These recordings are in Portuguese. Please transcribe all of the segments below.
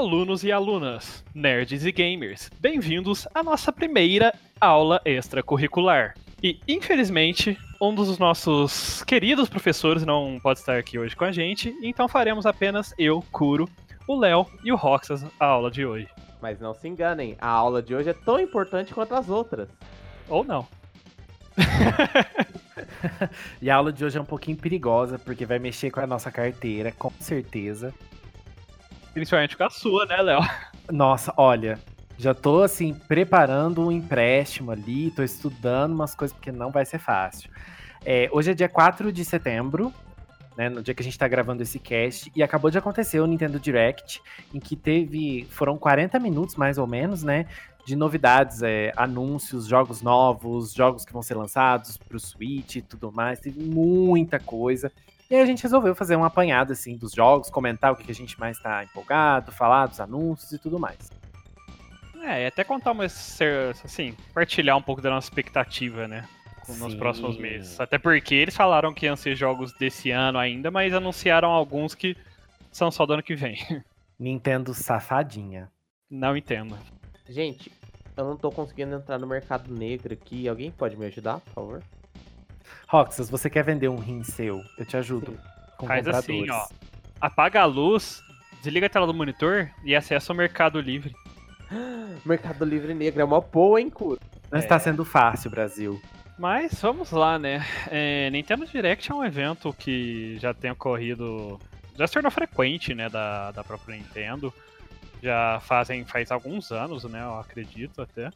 alunos e alunas, nerds e gamers, bem-vindos à nossa primeira aula extracurricular. E, infelizmente, um dos nossos queridos professores não pode estar aqui hoje com a gente, então faremos apenas eu, Kuro, o Léo e o Roxas a aula de hoje. Mas não se enganem, a aula de hoje é tão importante quanto as outras. Ou não. e a aula de hoje é um pouquinho perigosa, porque vai mexer com a nossa carteira, com certeza. Principalmente com a sua, né, Léo? Nossa, olha, já tô assim, preparando um empréstimo ali, tô estudando umas coisas porque não vai ser fácil. É, hoje é dia 4 de setembro, né, no dia que a gente tá gravando esse cast, e acabou de acontecer o Nintendo Direct, em que teve. Foram 40 minutos mais ou menos, né? De novidades, é, anúncios, jogos novos, jogos que vão ser lançados pro Switch e tudo mais. Teve muita coisa. E aí a gente resolveu fazer um apanhado assim dos jogos, comentar o que a gente mais tá empolgado, falar dos anúncios e tudo mais. É, e até contar uma assim, partilhar um pouco da nossa expectativa, né? Nos próximos meses. Até porque eles falaram que iam ser jogos desse ano ainda, mas anunciaram alguns que são só do ano que vem. Nintendo safadinha. Não entendo. Gente, eu não tô conseguindo entrar no mercado negro aqui. Alguém pode me ajudar, por favor? Roxas, você quer vender um rim seu? Eu te ajudo. Com Faz assim, ó. Apaga a luz, desliga a tela do monitor e acessa o Mercado Livre. Mercado Livre Negro é uma boa, hein, Curo? Não é. está sendo fácil, Brasil. Mas vamos lá, né? É, Nintendo Direct é um evento que já tem ocorrido. Já se tornou frequente, né? Da, da própria Nintendo. Já fazem faz alguns anos, né? Eu acredito até.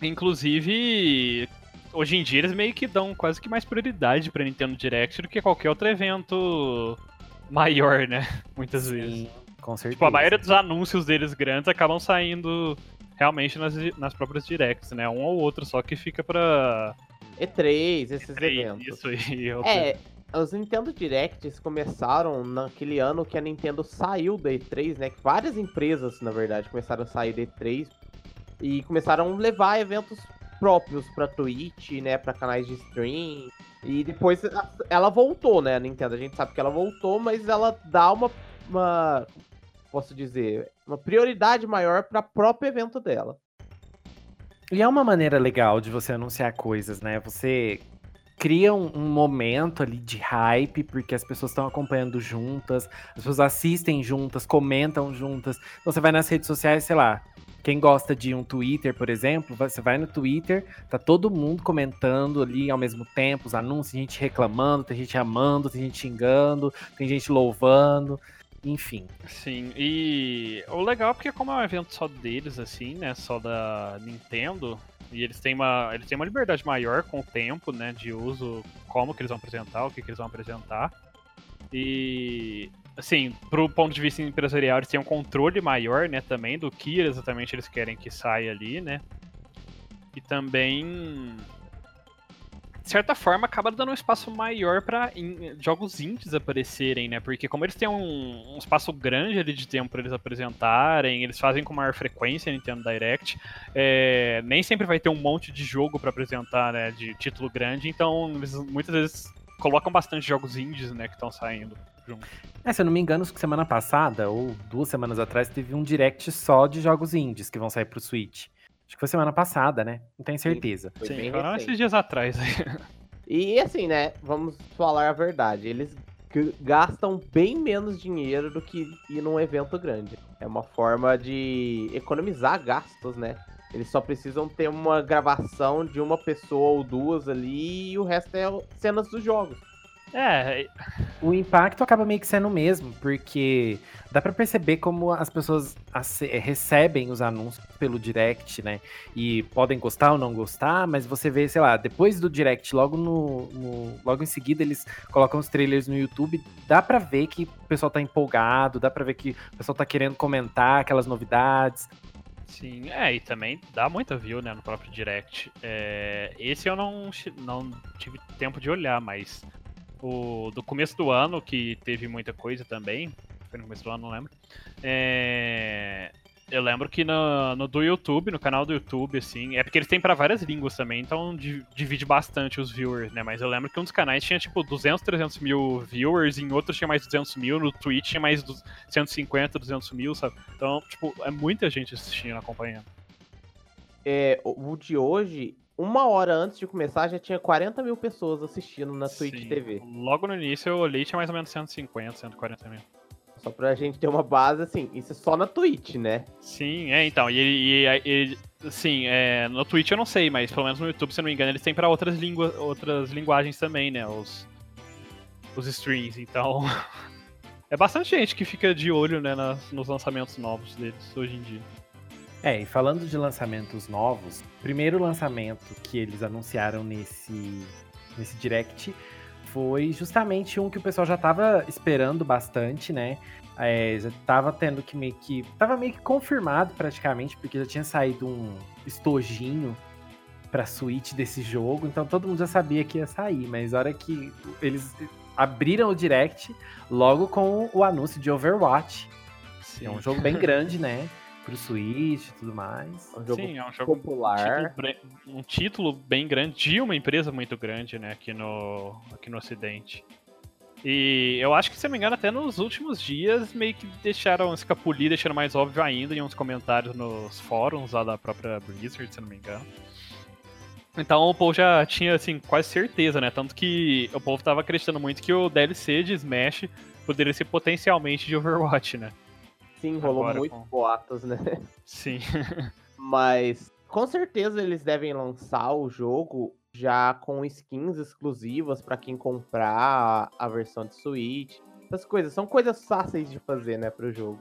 Inclusive, hoje em dia eles meio que dão quase que mais prioridade pra Nintendo Direct do que qualquer outro evento maior, né? Muitas Sim, vezes. Com certeza. Tipo, a maioria dos anúncios deles grandes acabam saindo realmente nas, nas próprias directs, né? Um ou outro só que fica pra. E3, esses E3, eventos. Isso aí. É, os Nintendo Directs começaram naquele ano que a Nintendo saiu da E3, né? Que várias empresas, na verdade, começaram a sair da E3 e começaram a levar eventos próprios para Twitch, né, para canais de stream. E depois ela voltou, né, a Nintendo. A gente sabe que ela voltou, mas ela dá uma, uma posso dizer, uma prioridade maior para próprio evento dela. E é uma maneira legal de você anunciar coisas, né? Você cria um, um, momento ali de hype, porque as pessoas estão acompanhando juntas, as pessoas assistem juntas, comentam juntas. Então você vai nas redes sociais, sei lá, quem gosta de um Twitter, por exemplo, você vai no Twitter, tá todo mundo comentando ali ao mesmo tempo, os anúncios, gente reclamando, tem gente amando, tem gente xingando, tem gente louvando, enfim. Sim, e o legal é porque como é um evento só deles, assim, né, só da Nintendo, e eles têm uma, eles têm uma liberdade maior com o tempo, né, de uso, como que eles vão apresentar, o que, que eles vão apresentar. E assim, pro ponto de vista empresarial, eles têm um controle maior, né, também do que exatamente eles querem que saia ali, né? E também de certa forma, acaba dando um espaço maior para in jogos indies aparecerem, né? Porque como eles têm um, um, espaço grande ali de tempo para eles apresentarem, eles fazem com maior frequência Nintendo Direct, é, nem sempre vai ter um monte de jogo para apresentar, né? De título grande, então eles muitas vezes colocam bastante jogos indies, né? Que estão saindo junto. É, se eu não me engano, semana passada, ou duas semanas atrás, teve um direct só de jogos indies que vão sair pro Switch. Acho que foi semana passada, né? Não tenho certeza. Sim, Sim foram esses dias atrás. e assim, né? Vamos falar a verdade. Eles gastam bem menos dinheiro do que ir num evento grande. É uma forma de economizar gastos, né? Eles só precisam ter uma gravação de uma pessoa ou duas ali e o resto é cenas dos jogos. É. O impacto acaba meio que sendo o mesmo, porque dá para perceber como as pessoas recebem os anúncios pelo direct, né? E podem gostar ou não gostar, mas você vê, sei lá, depois do direct, logo no, no logo em seguida eles colocam os trailers no YouTube, dá para ver que o pessoal tá empolgado, dá para ver que o pessoal tá querendo comentar aquelas novidades. Sim, é, e também dá muita view, né, no próprio direct. É, esse eu não, não tive tempo de olhar, mas o, do começo do ano, que teve muita coisa também. Foi no começo do ano, não lembro. É, Eu lembro que no, no do YouTube, no canal do YouTube, assim, é porque eles têm para várias línguas também, então divide bastante os viewers, né? Mas eu lembro que um dos canais tinha tipo 200, 300 mil viewers, em outros tinha mais 200 mil, no Twitch tinha mais 150, 200 mil, sabe? Então, tipo, é muita gente assistindo, acompanhando. É, o de hoje, uma hora antes de começar, já tinha 40 mil pessoas assistindo na Twitch Sim. TV. Logo no início eu olhei tinha mais ou menos 150, 140 mil. Só pra gente ter uma base, assim, isso é só na Twitch, né? Sim, é, então, e, e, e sim, é, no Twitch eu não sei, mas pelo menos no YouTube, se eu não me engano, eles têm pra outras, língua, outras linguagens também, né, os, os streams, então... é bastante gente que fica de olho, né, nas, nos lançamentos novos deles hoje em dia. É, e falando de lançamentos novos, o primeiro lançamento que eles anunciaram nesse, nesse Direct foi justamente um que o pessoal já tava esperando bastante, né? É, já tava tendo que meio que. Tava meio que confirmado praticamente, porque já tinha saído um estojinho pra suíte desse jogo, então todo mundo já sabia que ia sair, mas a hora que eles abriram o direct, logo com o anúncio de Overwatch. Sim. É um jogo bem grande, né? pro Switch e tudo mais. É um jogo Sim, é um jogo popular. Um título, um título, bem grande, de uma empresa muito grande, né, aqui no, aqui no Ocidente. E eu acho que, se não me engano, até nos últimos dias meio que deixaram escapulir, deixando mais óbvio ainda em uns comentários nos fóruns lá da própria Blizzard, se não me engano. Então o povo já tinha, assim, quase certeza, né? Tanto que o povo tava acreditando muito que o DLC de Smash poderia ser potencialmente de Overwatch, né? Sim, rolou Agora, muito com... boatos, né? Sim. Mas com certeza eles devem lançar o jogo já com skins exclusivas para quem comprar a versão de Switch. Essas coisas são coisas fáceis de fazer, né, pro jogo.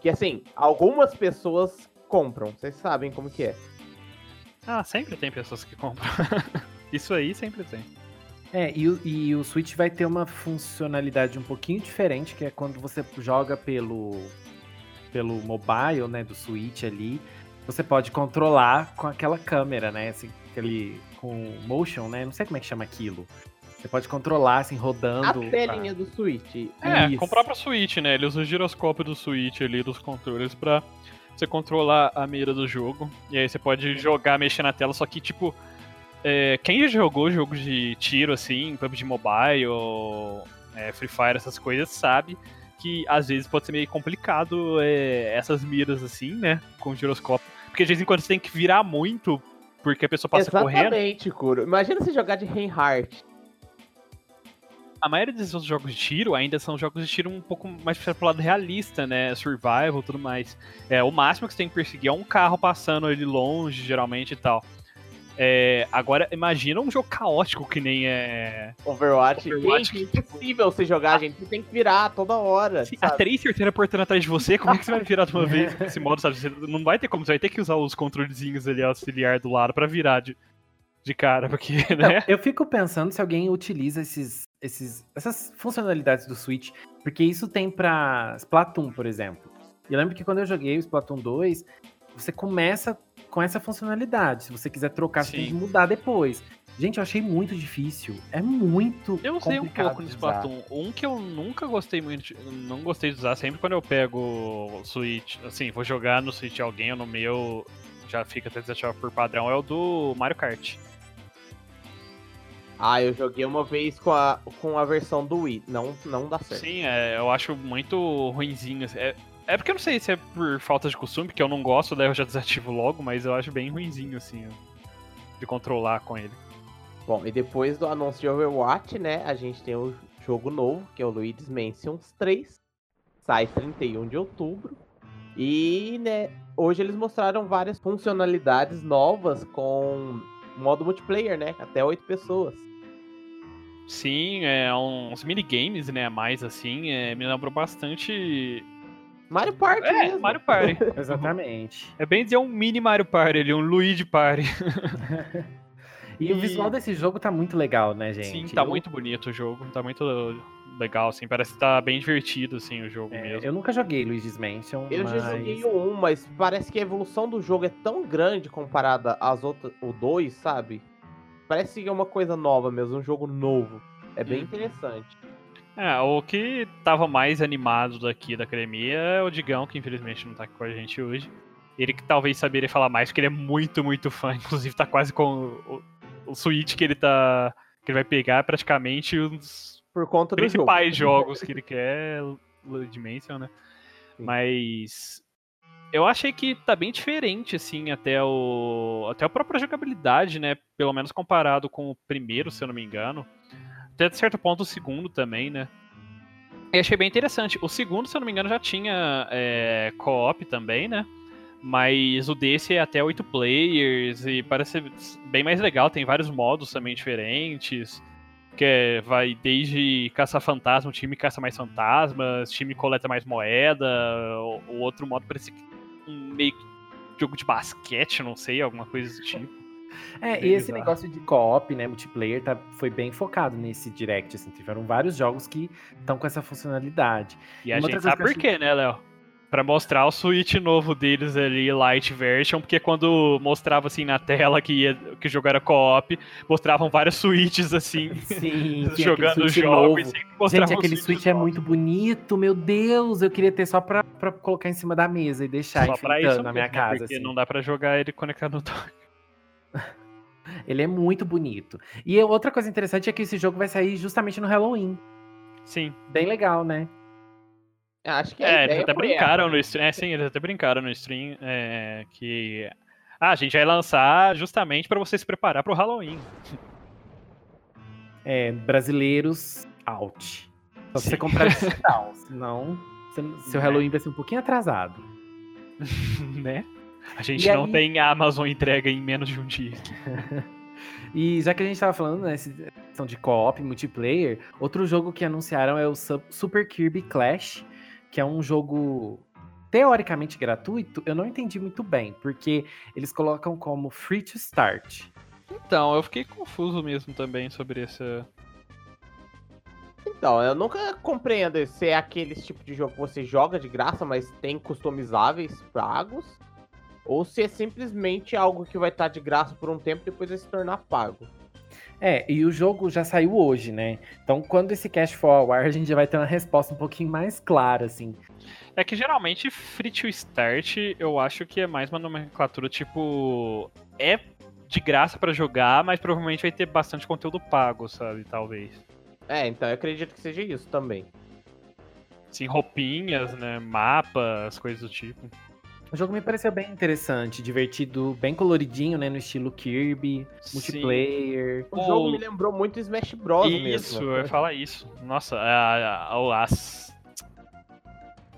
Que assim, algumas pessoas compram, vocês sabem como que é. Ah, sempre tem pessoas que compram. Isso aí sempre tem. É, e, e, o Switch vai ter uma funcionalidade um pouquinho diferente, que é quando você joga pelo, pelo mobile, né, do Switch ali, você pode controlar com aquela câmera, né, assim, aquele, com motion, né, não sei como é que chama aquilo. Você pode controlar, assim, rodando. A telinha pra... do Switch. É, Isso. com o próprio Switch, né, ele usa o giroscópio do Switch ali, dos controles, pra você controlar a mira do jogo. E aí você pode jogar, mexer na tela, só que, tipo é, quem já jogou jogos de tiro, assim, PUBG Mobile, é, Free Fire, essas coisas, sabe que às vezes pode ser meio complicado é, essas miras, assim, né, com o giroscópio. Porque de vez em quando você tem que virar muito, porque a pessoa passa Exatamente, correndo. Exatamente, Kuro. Imagina você jogar de Reinhardt. A maioria desses outros jogos de tiro ainda são jogos de tiro um pouco mais pro lado realista, né? Survival e tudo mais. É, o máximo que você tem que perseguir é um carro passando ali longe, geralmente e tal. É, agora, imagina um jogo caótico que nem é. Overwatch. Overwatch gente, é impossível você jogar, gente. Você tem que virar toda hora. Sim, a três certeiras portando atrás de você, como é que você vai virar de uma vez nesse modo, sabe? Você não vai ter como, você vai ter que usar os controlezinhos ali auxiliar do lado para virar de, de cara, porque, né? Eu fico pensando se alguém utiliza esses, esses, essas funcionalidades do Switch, porque isso tem pra Splatoon, por exemplo. Eu lembro que quando eu joguei o Splatoon 2, você começa com essa funcionalidade. Se você quiser trocar, Sim. você tem que mudar depois. Gente, eu achei muito difícil. É muito Eu usei um pouco no Splatoon. Um que eu nunca gostei muito, não gostei de usar, sempre quando eu pego o Switch, assim, vou jogar no Switch alguém ou no meu, já fica até desativado por padrão, é o do Mario Kart. Ah, eu joguei uma vez com a, com a versão do Wii. Não, não dá certo. Sim, é, eu acho muito ruinzinho. É, é porque eu não sei se é por falta de costume, porque eu não gosto, daí eu já desativo logo, mas eu acho bem ruinzinho, assim, de controlar com ele. Bom, e depois do anúncio de Overwatch, né, a gente tem o jogo novo, que é o Luigi's Mansions 3. Sai 31 de outubro. E, né, hoje eles mostraram várias funcionalidades novas com modo multiplayer, né, até 8 pessoas. Sim, é uns minigames, né, mais assim, é, me lembrou bastante Mario Party é, mesmo. Mario Party. Exatamente. É bem dizer um mini Mario Party ali, um Luigi Party. e, e, o visual desse jogo tá muito legal, né, gente? Sim, tá eu... muito bonito o jogo, tá muito legal, assim, parece que tá bem divertido, assim, o jogo é, mesmo. Eu nunca joguei Luigi's Mansion, Eu mas... já joguei o 1, mas parece que a evolução do jogo é tão grande comparada às outras, o 2, sabe? Parece que é uma coisa nova mesmo, um jogo novo. É bem hum. interessante. É, o que tava mais animado daqui da academia é o Digão, que infelizmente não tá aqui com a gente hoje. Ele que talvez saberia falar mais, porque ele é muito, muito fã. Inclusive tá quase com o, o Switch que ele tá. que ele vai pegar praticamente os Por conta do jogo. principais jogos que ele quer, Luigi Dimension, né? Sim. Mas eu achei que tá bem diferente, assim, até o. Até a própria jogabilidade, né? Pelo menos comparado com o primeiro, se eu não me engano. Até certo ponto o segundo também, né? E achei bem interessante. O segundo, se eu não me engano, já tinha é, co-op também, né? Mas o desse é até oito players e parece bem mais legal. Tem vários modos também diferentes. Que é, vai desde caçar fantasma, o time caça mais fantasmas, o time coleta mais moeda. O, outro modo parece um meio que jogo de basquete, não sei, alguma coisa desse tipo. É, e esse negócio de co-op, né, multiplayer, tá, foi bem focado nesse Direct, assim, tiveram vários jogos que estão com essa funcionalidade. E a gente sabe por que quê, né, Léo? Pra mostrar o Switch novo deles ali, Light Version, porque quando mostrava assim na tela que, ia, que o jogo era co-op, mostravam vários Switches assim, Sim, jogando o Switch jogo novo. sempre mostravam Gente, aquele Switches Switch é muito bonito, meu Deus, eu queria ter só pra, pra colocar em cima da mesa e deixar Só pra enfeitando isso na minha né? casa. porque assim. não dá pra jogar ele conectado no dock. Ele é muito bonito. E outra coisa interessante é que esse jogo vai sair justamente no Halloween. Sim. Bem legal, né? Acho que a É, eles até brincaram no stream. É, sim, eles até brincaram no stream é, que. Ah, a gente vai lançar justamente pra você se preparar pro Halloween. É, brasileiros out. Só Sim. você comprar digital, senão seu Né? Halloween vai ser um pouquinho atrasado. né? A gente E não aí- tem a Amazon entrega em menos de um dia. E já que a gente tava falando, né, questão de co-op, multiplayer, outro jogo que anunciaram é o Su- Super Kirby Clash, que é um jogo teoricamente gratuito. Eu não entendi muito bem, porque eles colocam como free to start. Então, eu fiquei confuso mesmo também sobre essa. Então, eu nunca compreendo se é aquele tipo de jogo que você joga de graça, mas tem customizáveis pagos, ou se é simplesmente algo que vai estar de graça por um tempo e depois vai se tornar pago. É, e o jogo já saiu hoje, né? Então, quando esse cash for ao ar, a gente já vai ter uma resposta um pouquinho mais clara, assim. É que geralmente free to start eu acho que é mais uma nomenclatura tipo. É de graça pra jogar, mas provavelmente vai ter bastante conteúdo pago, sabe? Talvez. É, então eu acredito que seja isso também. Assim, roupinhas, né? Mapas, coisas do tipo. O jogo me pareceu bem interessante, divertido, bem coloridinho, né? No estilo Kirby, Sim. multiplayer. O O- jogo me lembrou muito Smash Bros. Isso, mesmo. eu ia falar isso. Nossa, a- a- as.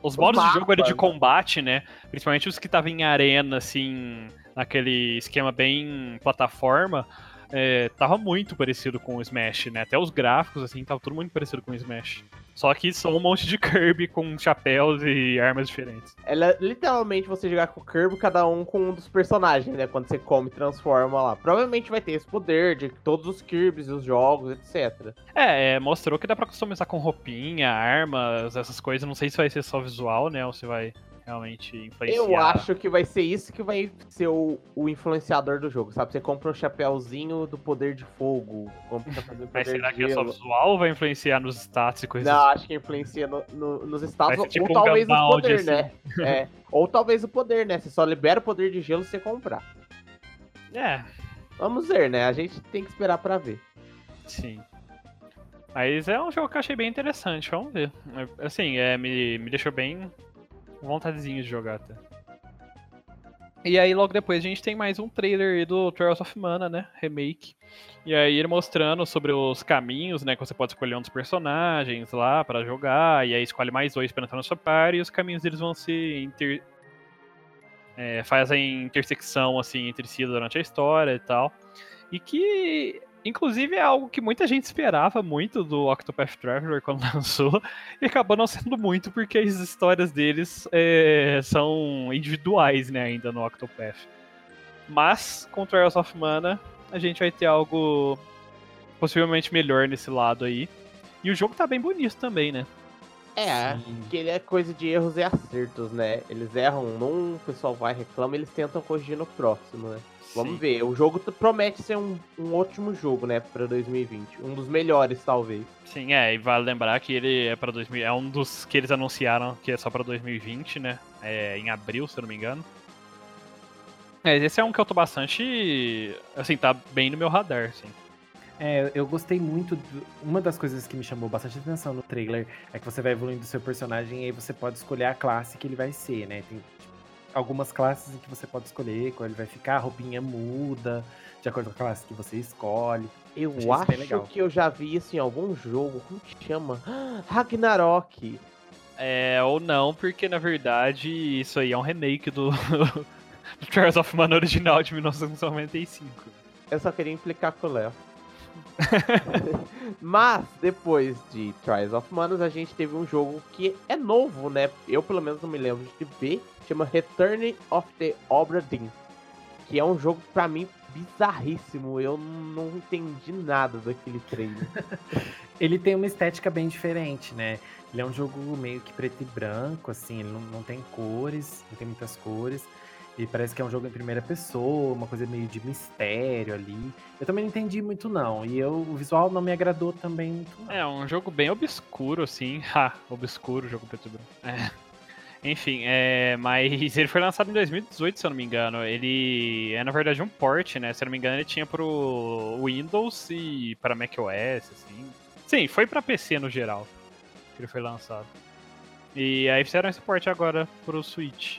Os modos de jogo ali de combate, né? Principalmente os que estavam em arena, assim, naquele esquema bem plataforma, é, tava muito parecido com o Smash, né? Até os gráficos, assim, tava tudo muito parecido com o Smash. Só que são um monte de Kirby com chapéus e armas diferentes. Ela é literalmente você jogar com o Kirby, cada um com um dos personagens, né? Quando você come e transforma lá. Provavelmente vai ter esse poder de todos os Kirbys e os jogos, etc. É, é, mostrou que dá pra customizar com roupinha, armas, essas coisas. Não sei se vai ser só visual, né? Ou se vai realmente influenciar. Eu acho que vai ser isso que vai ser o, o influenciador do jogo, sabe? Você compra um chapéuzinho do poder de fogo, compra um chapéuzinho do Mas poder será de que é só gelo. visual ou vai influenciar nos status e coisas Não, assim? acho que influencia no- no- nos tipo ou um talvez os Gunbound, poderes, assim. né? É. Ou talvez o poder, né? Você só libera o poder de gelo se você comprar. É, Vamos ver, né? A gente tem que esperar pra ver. sim. Mas é um jogo que eu achei bem interessante, vamos ver. Assim, é, me, me deixou bem vontadezinho de jogar até. E aí logo depois a gente tem mais um trailer do Trials of Mana, né? Remake. E aí ele mostrando sobre os caminhos, né? Que você pode escolher um dos personagens lá pra jogar. E aí escolhe mais dois pra entrar na sua party. E os caminhos deles vão se inter... é, fazem intersecção assim entre si durante a história e tal. E que, inclusive, é algo que muita gente esperava muito do Octopath Traveler quando lançou, e acabou não sendo muito porque as histórias deles é, são individuais, né, ainda no Octopath. Mas, com Trials of Mana, a gente vai ter algo possivelmente melhor nesse lado aí. E o jogo tá bem bonito também, né? É, Sim. que ele é coisa de erros e acertos, né? Eles erram num, o pessoal vai reclama, eles tentam corrigir no próximo, né? Vamos Sim. ver, o jogo promete ser um, um ótimo jogo, né, pra 2020. Um dos melhores, talvez. Sim, é, e vale lembrar que ele é para 2000, é um dos que eles anunciaram que é só pra 2020, né? É, em abril, se eu não me engano. É, esse é um que eu tô bastante, assim, tá bem no meu radar, assim. É, eu gostei muito. do- Uma das coisas que me chamou bastante atenção no trailer é que você vai evoluindo o seu personagem e aí você pode escolher a classe que ele vai ser, né? Tem tipo, algumas classes em que você pode escolher qual ele vai ficar, a roupinha muda de acordo com a classe que você escolhe. Eu Achei acho legal. que eu já vi isso em algum jogo. Como que chama? Ragnarok. É, ou não, porque na verdade isso aí é um remake do, do Trials of Mana original de 1995. Eu só queria implicar com o Léo. Mas, depois de Trials of Manas, a gente teve um jogo que é novo, né? Eu, pelo menos, não me lembro de ver. Chama Return of the Obra Dinn. Que é um jogo, pra mim, bizarríssimo. Eu não entendi nada daquele trailer. Ele tem uma estética bem diferente, né? Ele é um jogo meio que preto e branco, assim, ele não, não tem cores, não tem muitas cores. E parece que é um jogo em primeira pessoa, uma coisa meio de mistério ali. Eu também não entendi muito, não. E eu, o visual não me agradou também muito, não. É, um jogo bem obscuro, assim. Ha, obscuro, jogo preto e branco. É. Enfim, é, mas ele foi lançado em 2018, se eu não me engano. Ele é, na verdade, um port, né? Se eu não me engano, ele tinha pro Windows e para macOS, assim. Sim, foi pra PC no geral que ele foi lançado. E aí fizeram esse port agora pro Switch.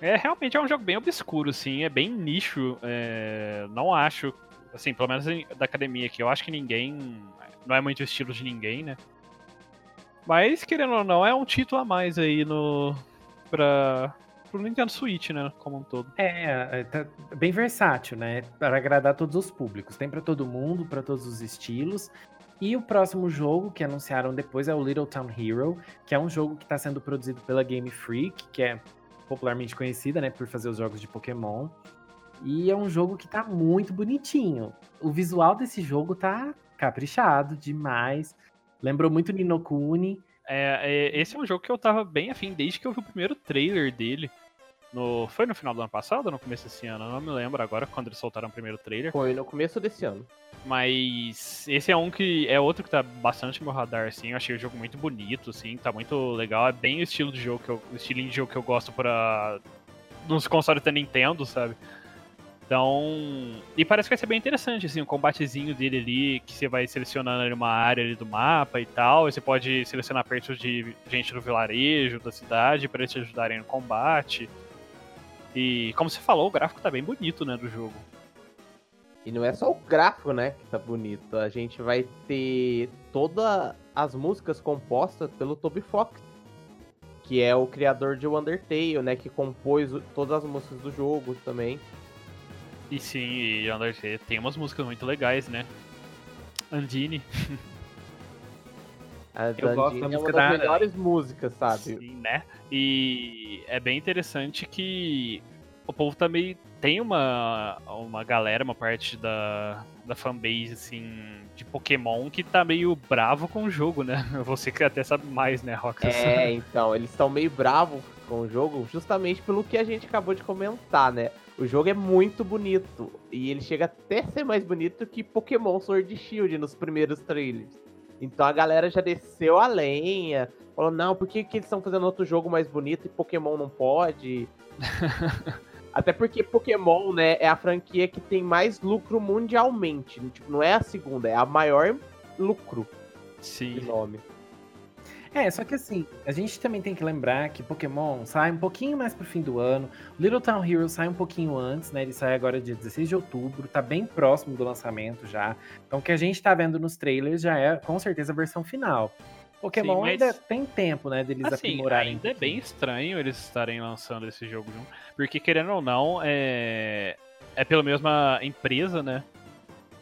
É, realmente é um jogo bem obscuro, assim, é bem nicho. é, não acho, assim, pelo menos da academia aqui, eu acho que ninguém. Não é muito o estilo de ninguém, né? Mas, querendo ou não, é um título a mais aí no. pra. pro Nintendo Switch, né? Como um todo. É, é, tá bem versátil, né? Para agradar todos os públicos. Tem para todo mundo, para todos os estilos. E o próximo jogo que anunciaram depois é o Little Town Hero, que é um jogo que está sendo produzido pela Game Freak, que é popularmente conhecida, né, por fazer os jogos de Pokémon. E é um jogo que tá muito bonitinho. O visual desse jogo tá caprichado demais. Lembrou muito Nino Kuni. É, é, esse é um jogo que eu tava bem afim desde que eu vi o primeiro trailer dele. No, foi no final do ano passado ou no começo desse ano? Eu não me lembro agora quando eles soltaram o primeiro trailer. Foi no começo desse ano. Mas esse é um que é outro que tá bastante no meu radar, assim. Eu achei o jogo muito bonito, assim, tá muito legal. É bem o estilo de jogo que eu, o estilinho de jogo que eu gosto para nos consoles da Nintendo, sabe? Então, e parece que vai ser bem interessante, assim, o combatezinho dele ali, que você vai selecionando ali uma área ali do mapa e tal, e você pode selecionar perto de gente do vilarejo, da cidade, para eles te ajudarem no combate. E, como você falou, o gráfico tá bem bonito, né, do jogo. E não é só o gráfico, né, que tá bonito. A gente vai ter todas as músicas compostas pelo Toby Fox, que é o criador de Undertale, né, que compôs todas as músicas do jogo também. E sim, e Undertale tem umas músicas muito legais, né? Andine, A Eu gosto da é uma música das da- melhores músicas, sabe? sim, né? E é bem interessante que o povo também tem uma, uma galera, uma parte da, da fanbase, assim, de Pokémon que tá meio bravo com o jogo, né? Você que até sabe mais, né, Roxas? É, então, eles estão meio bravos com o jogo justamente pelo que a gente acabou de comentar, né? O jogo é muito bonito e ele chega até a ser mais bonito que Pokémon Sword Shield nos primeiros trailers. Então a galera já desceu a lenha, falou, não, por que, que eles estão fazendo outro jogo mais bonito e Pokémon não pode? Até porque Pokémon, né, é a franquia que tem mais lucro mundialmente. Tipo, não é a segunda, é a maior lucro de Sim. nome. É, só que assim, a gente também tem que lembrar que Pokémon sai um pouquinho mais pro fim do ano. Little Town Hero sai um pouquinho antes, né? Ele sai agora dia 16 de outubro, tá bem próximo do lançamento já. Então o que a gente tá vendo nos trailers já é com certeza a versão final. Pokémon Sim, mas- ainda tem tempo, né, deles Assim, aprimorarem. ainda é bem estranho eles estarem lançando esse jogo junto, porque querendo ou não, é, é pela mesma empresa, né?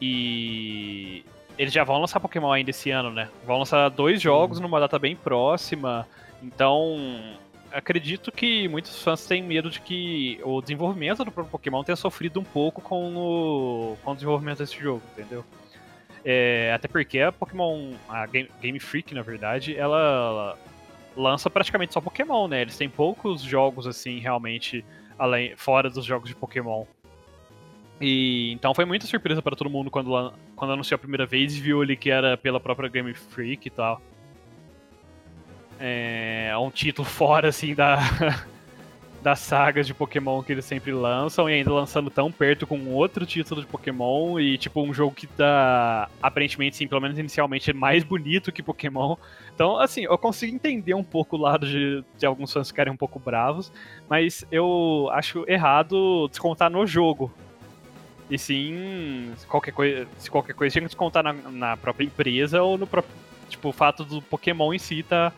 E eles já vão lançar Pokémon ainda esse ano, né? Vão lançar dois jogos numa data bem próxima, então acredito que muitos fãs têm medo de que o desenvolvimento do próprio Pokémon tenha sofrido um pouco com o, com o desenvolvimento desse jogo, entendeu? É, até porque a Pokémon, a Game, Game Freak, na verdade, ela, ela lança praticamente só Pokémon, né? Eles têm poucos jogos assim, realmente, além fora dos jogos de Pokémon. E então foi muita surpresa para todo mundo quando, quando anunciou a primeira vez e viu ali que era pela própria Game Freak e tal. É um título fora assim da das sagas de Pokémon que eles sempre lançam e ainda lançando tão perto com outro título de Pokémon e tipo um jogo que tá aparentemente sim, pelo menos inicialmente mais bonito que Pokémon. Então, assim, eu consigo entender um pouco o lado de, de alguns fãs ficarem um pouco bravos, mas eu acho errado descontar no jogo. E sim, qualquer coisa, se qualquer coisa tinha que descontar na, na própria empresa ou no próprio, tipo, o fato do Pokémon em si tá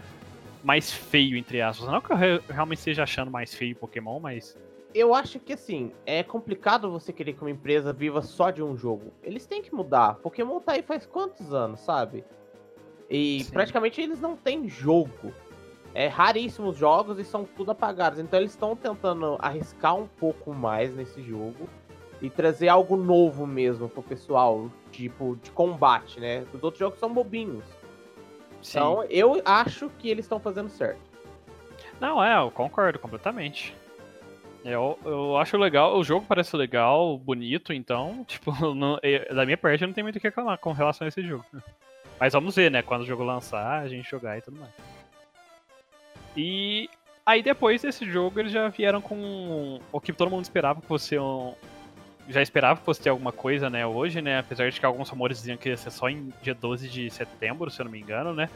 mais feio, entre aspas. Não que eu realmente esteja achando mais feio Pokémon, mas. Eu acho que assim, é complicado você querer que uma empresa viva só de um jogo. Eles têm que mudar. Pokémon tá aí faz quantos anos, sabe? E Sim. praticamente eles não têm jogo. É raríssimos jogos e são tudo apagados. Então eles estão tentando arriscar um pouco mais nesse jogo e trazer algo novo mesmo pro pessoal, tipo de combate, né? Os outros jogos são bobinhos. Sim. Então, eu acho que eles estão fazendo certo. Não, é, eu concordo completamente. Eu, eu acho legal, o jogo parece legal, bonito, então, tipo, não, da minha parte eu não tenho muito o que reclamar com relação a esse jogo. Mas vamos ver, né, quando o jogo lançar, a gente jogar e tudo mais. E aí depois desse jogo eles já vieram com o que todo mundo esperava que fosse um, já esperava que fosse ter alguma coisa, né, hoje, né? Apesar de que alguns rumores diziam que ia ser só em dia 12 de setembro, se eu não me engano, né?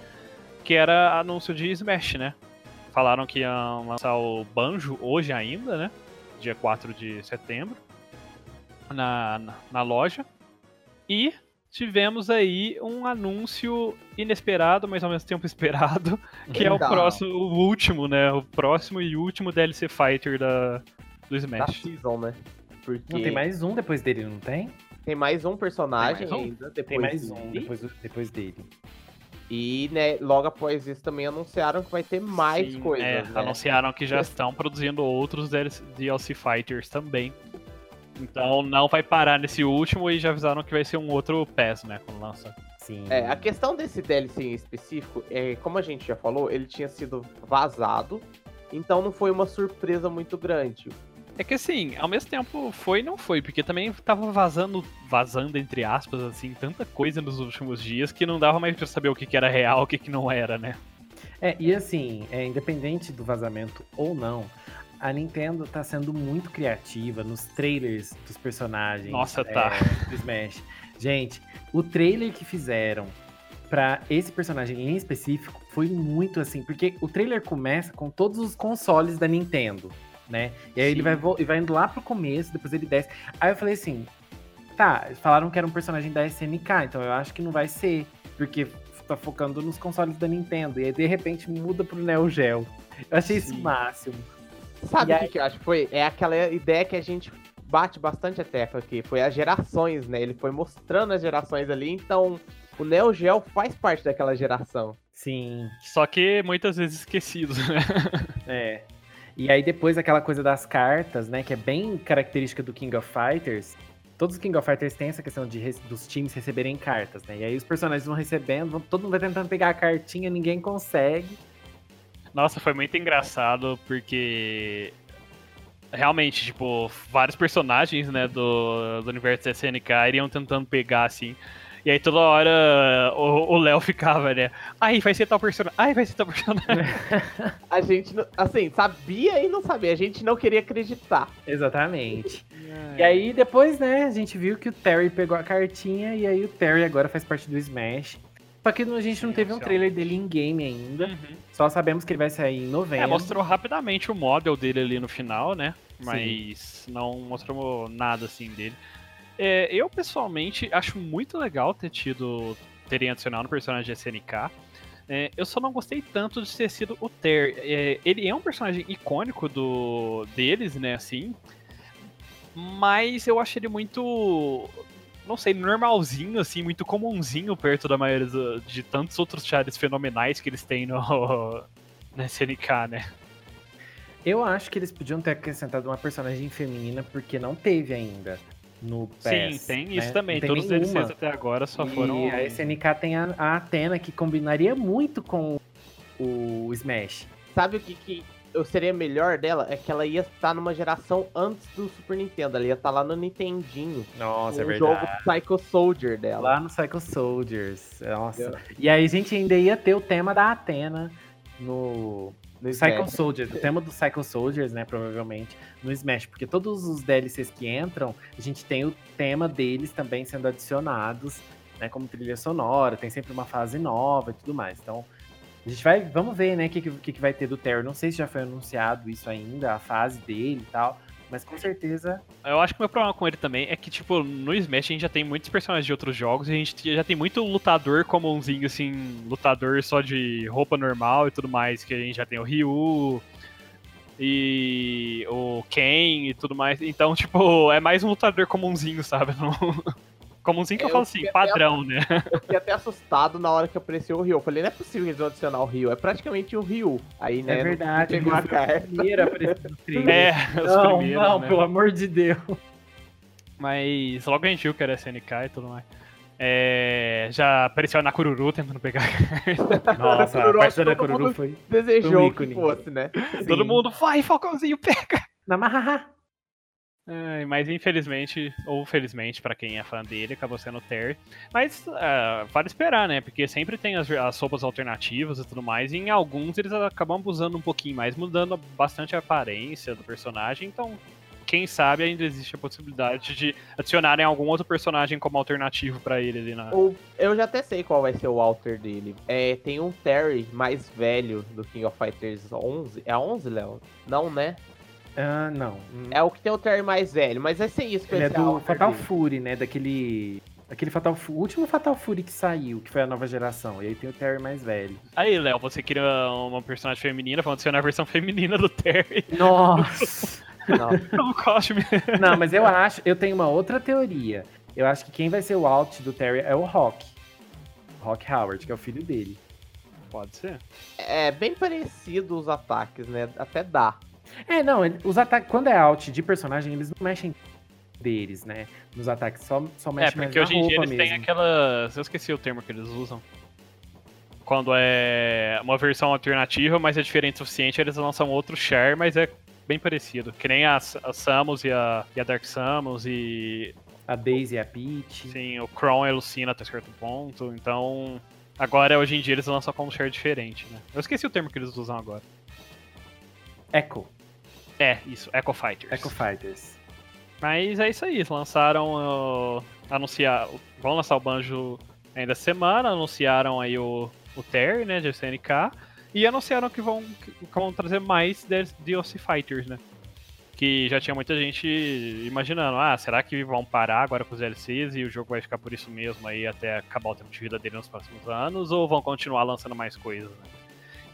Que era anúncio de Smash, né? Falaram que iam lançar o Banjo hoje ainda, né? Dia 4 de setembro. Na, na, na loja. E tivemos aí um anúncio inesperado, mas ao mesmo tempo esperado, que é o próximo, o último, né? O próximo e último DLC Fighter da, do Smash. Da season, né? Porque... Não tem mais um depois dele, não tem? Tem mais um personagem mais um? ainda. Depois tem mais um depois, depois dele. E, né, logo após isso também anunciaram que vai ter mais Sim, coisas. É, né? Anunciaram que já estão produzindo outros DLC Fighters também. Então não vai parar nesse último e já avisaram que vai ser um outro PES, né, quando lança. Sim. É, a questão desse DLC em específico, é, como a gente já falou, ele tinha sido vazado, então não foi uma surpresa muito grande. É que assim, ao mesmo tempo foi e não foi, porque também tava vazando, vazando entre aspas, assim, tanta coisa nos últimos dias que não dava mais pra saber o que, que era real, o que, que não era, né? É, e assim, é, independente do vazamento ou não, a Nintendo tá sendo muito criativa nos trailers dos personagens. Nossa, é, tá. Do Smash. Gente, o trailer que fizeram para esse personagem em específico foi muito assim, porque o trailer começa com todos os consoles da Nintendo né? E aí Sim. ele vai, ele vai indo lá pro começo, depois ele desce. Aí eu falei assim, tá, falaram que era um personagem da SNK, então eu acho que não vai ser, porque tá focando nos consoles da Nintendo. E aí de repente muda pro Neo Geo. Eu achei Sim. isso máximo. Sabe o aí... que, que eu acho? Foi, é aquela ideia que a gente bate bastante a tecla aqui, foi as gerações, né? Ele foi mostrando as gerações ali, então o Neo Geo faz parte daquela geração. Sim. Só que muitas vezes esquecidos, né? É. E aí depois aquela coisa das cartas, né, que é bem característica do King of Fighters. Todos os King of Fighters têm essa questão de dos times receberem cartas, né? E aí os personagens vão recebendo, vão, todo mundo vai tentando pegar a cartinha, ninguém consegue. Nossa, foi muito engraçado porque realmente, tipo, vários personagens, né, do, do universo SNK iriam tentando pegar assim. E aí toda hora o Léo ficava, né? Ai, vai ser tal personagem. Ai, vai ser tal personagem. a gente, assim, sabia e não sabia. A gente não queria acreditar. Exatamente. E aí depois, né, a gente viu que o Terry pegou a cartinha e aí o Terry agora faz parte do Smash. Só que a gente não teve um trailer dele em game ainda. Uhum. Só sabemos que ele vai sair em novembro. É, mostrou rapidamente o model dele ali no final, né? Mas Sim. não mostrou nada assim dele. É, eu, pessoalmente, acho muito legal ter tido. terem adicionado um personagem de SNK. É, eu só não gostei tanto de ter sido o Ter. É, ele é um personagem icônico do deles, né, assim. Mas eu acho ele muito. Não sei, normalzinho, assim, muito comumzinho perto da maioria do, de tantos outros chares fenomenais que eles têm no, no SNK, né? Eu acho que eles podiam ter acrescentado uma personagem feminina porque não teve ainda no PES. Sim, tem isso né? também. Tem Todos eles até agora só e foram. A SNK tem a, a Atena, que combinaria muito com o Smash. Sabe o que, que eu seria melhor dela? É que ela ia estar numa geração antes do Super Nintendo. Ela ia estar lá no Nintendinho. Nossa, é o verdade. jogo Psycho Soldier dela. Lá no Psycho Soldiers. Nossa. E aí a gente ainda ia ter o tema da Atena no, no Psycho Smash. Soldiers, o tema do Psycho Soldiers, né, provavelmente, no Smash, porque todos os DLCs que entram, a gente tem o tema deles também sendo adicionados, né, como trilha sonora, tem sempre uma fase nova e tudo mais. Então, a gente vai, vamos ver, né, o que, que, que vai ter do Terry. Não sei se já foi anunciado isso ainda, a fase dele e tal, mas com certeza Eu acho que o meu problema com ele também é que, tipo, no Smash a gente já tem muitos personagens de outros jogos e a gente já tem muito lutador comumzinho, assim, lutador só de roupa normal e tudo mais, que a gente já tem o Ryu e o Ken e tudo mais. Então, tipo, é mais um lutador comumzinho, sabe? Não- Comumzinho que eu Eu falo assim, padrão, né? Eu fiquei até assustado na hora que apareceu o Ryu. Eu falei, não é possível eles vão adicionar o Rio. É praticamente o Rio. Aí, né? é não- verdade. Pegou a carta. a trailer. É, os Não, primeiros, não, né? pelo amor de Deus. Mas logo a gente viu que era SNK e tudo mais. É, já apareceu a Nakururu tentando pegar. Nossa, a parte da todo mundo- foi Desejou Um que fosse, né? Todo Sim. mundo, vai, Falcãozinho, pega! na Mahaha. É, mas infelizmente, ou felizmente, pra quem é fã dele, acabou sendo o Terry. Mas ah, vale esperar, né? Porque sempre tem as, as sopas alternativas e tudo mais, e em alguns eles acabam abusando um pouquinho mais, mudando bastante a aparência do personagem, então. Quem sabe ainda existe a possibilidade de adicionarem algum outro personagem como alternativo pra ele ali na. Ou, eu já até sei qual vai ser o alter dele. É, tem um Terry mais velho do King of Fighters 11. É 11, Léo? Não, né? Ah, não. É o que tem o Terry mais velho, mas vai ser isso que Ele é do Fatal dele. Fury, né? Daquele. Aquele Fatal o último Fatal Fury que saiu, que foi a nova geração. E aí tem o Terry mais velho. Aí, Léo, você queria uma personagem feminina, vamos adicionar a versão feminina do Terry Nossa! Não. costume. não, mas eu acho. Eu tenho uma outra teoria. Eu acho que quem vai ser o alt do Terry é o Rock. Rock Howard, que é o filho dele. Pode ser. É bem parecido os ataques, né? Até dá. É, não, os ataques. Quando é alt de personagem, eles não mexem deles, né? Nos ataques, só, só É, mexe mais porque hoje em dia eles têm aquelas. Eu esqueci o termo que eles usam. Quando é uma versão alternativa, mas é diferente o suficiente, eles lançam outro share, mas é bem parecido. Que nem a, a Samus e a, e a Dark Samus e. A Daisy e a Peach. Sim, o Kron e a Lucina até certo ponto. Então. Agora, hoje em dia, eles lançam com um share diferente, né? Eu esqueci o termo que eles usam agora. Echo. É, isso, Echo Fighters. Echo Fighters. Mas é isso aí, lançaram. uh, anunciar, vão lançar o Banjo ainda essa semana, anunciaram aí o, o Terry, né, de SNK, e anunciaram que vão, que vão trazer mais DLC Fighters, né? Que já tinha muita gente imaginando, ah, será que vão parar agora com os DLCs e o jogo vai ficar por isso mesmo aí até acabar o tempo de vida dele nos próximos anos, ou vão continuar lançando mais coisas, né?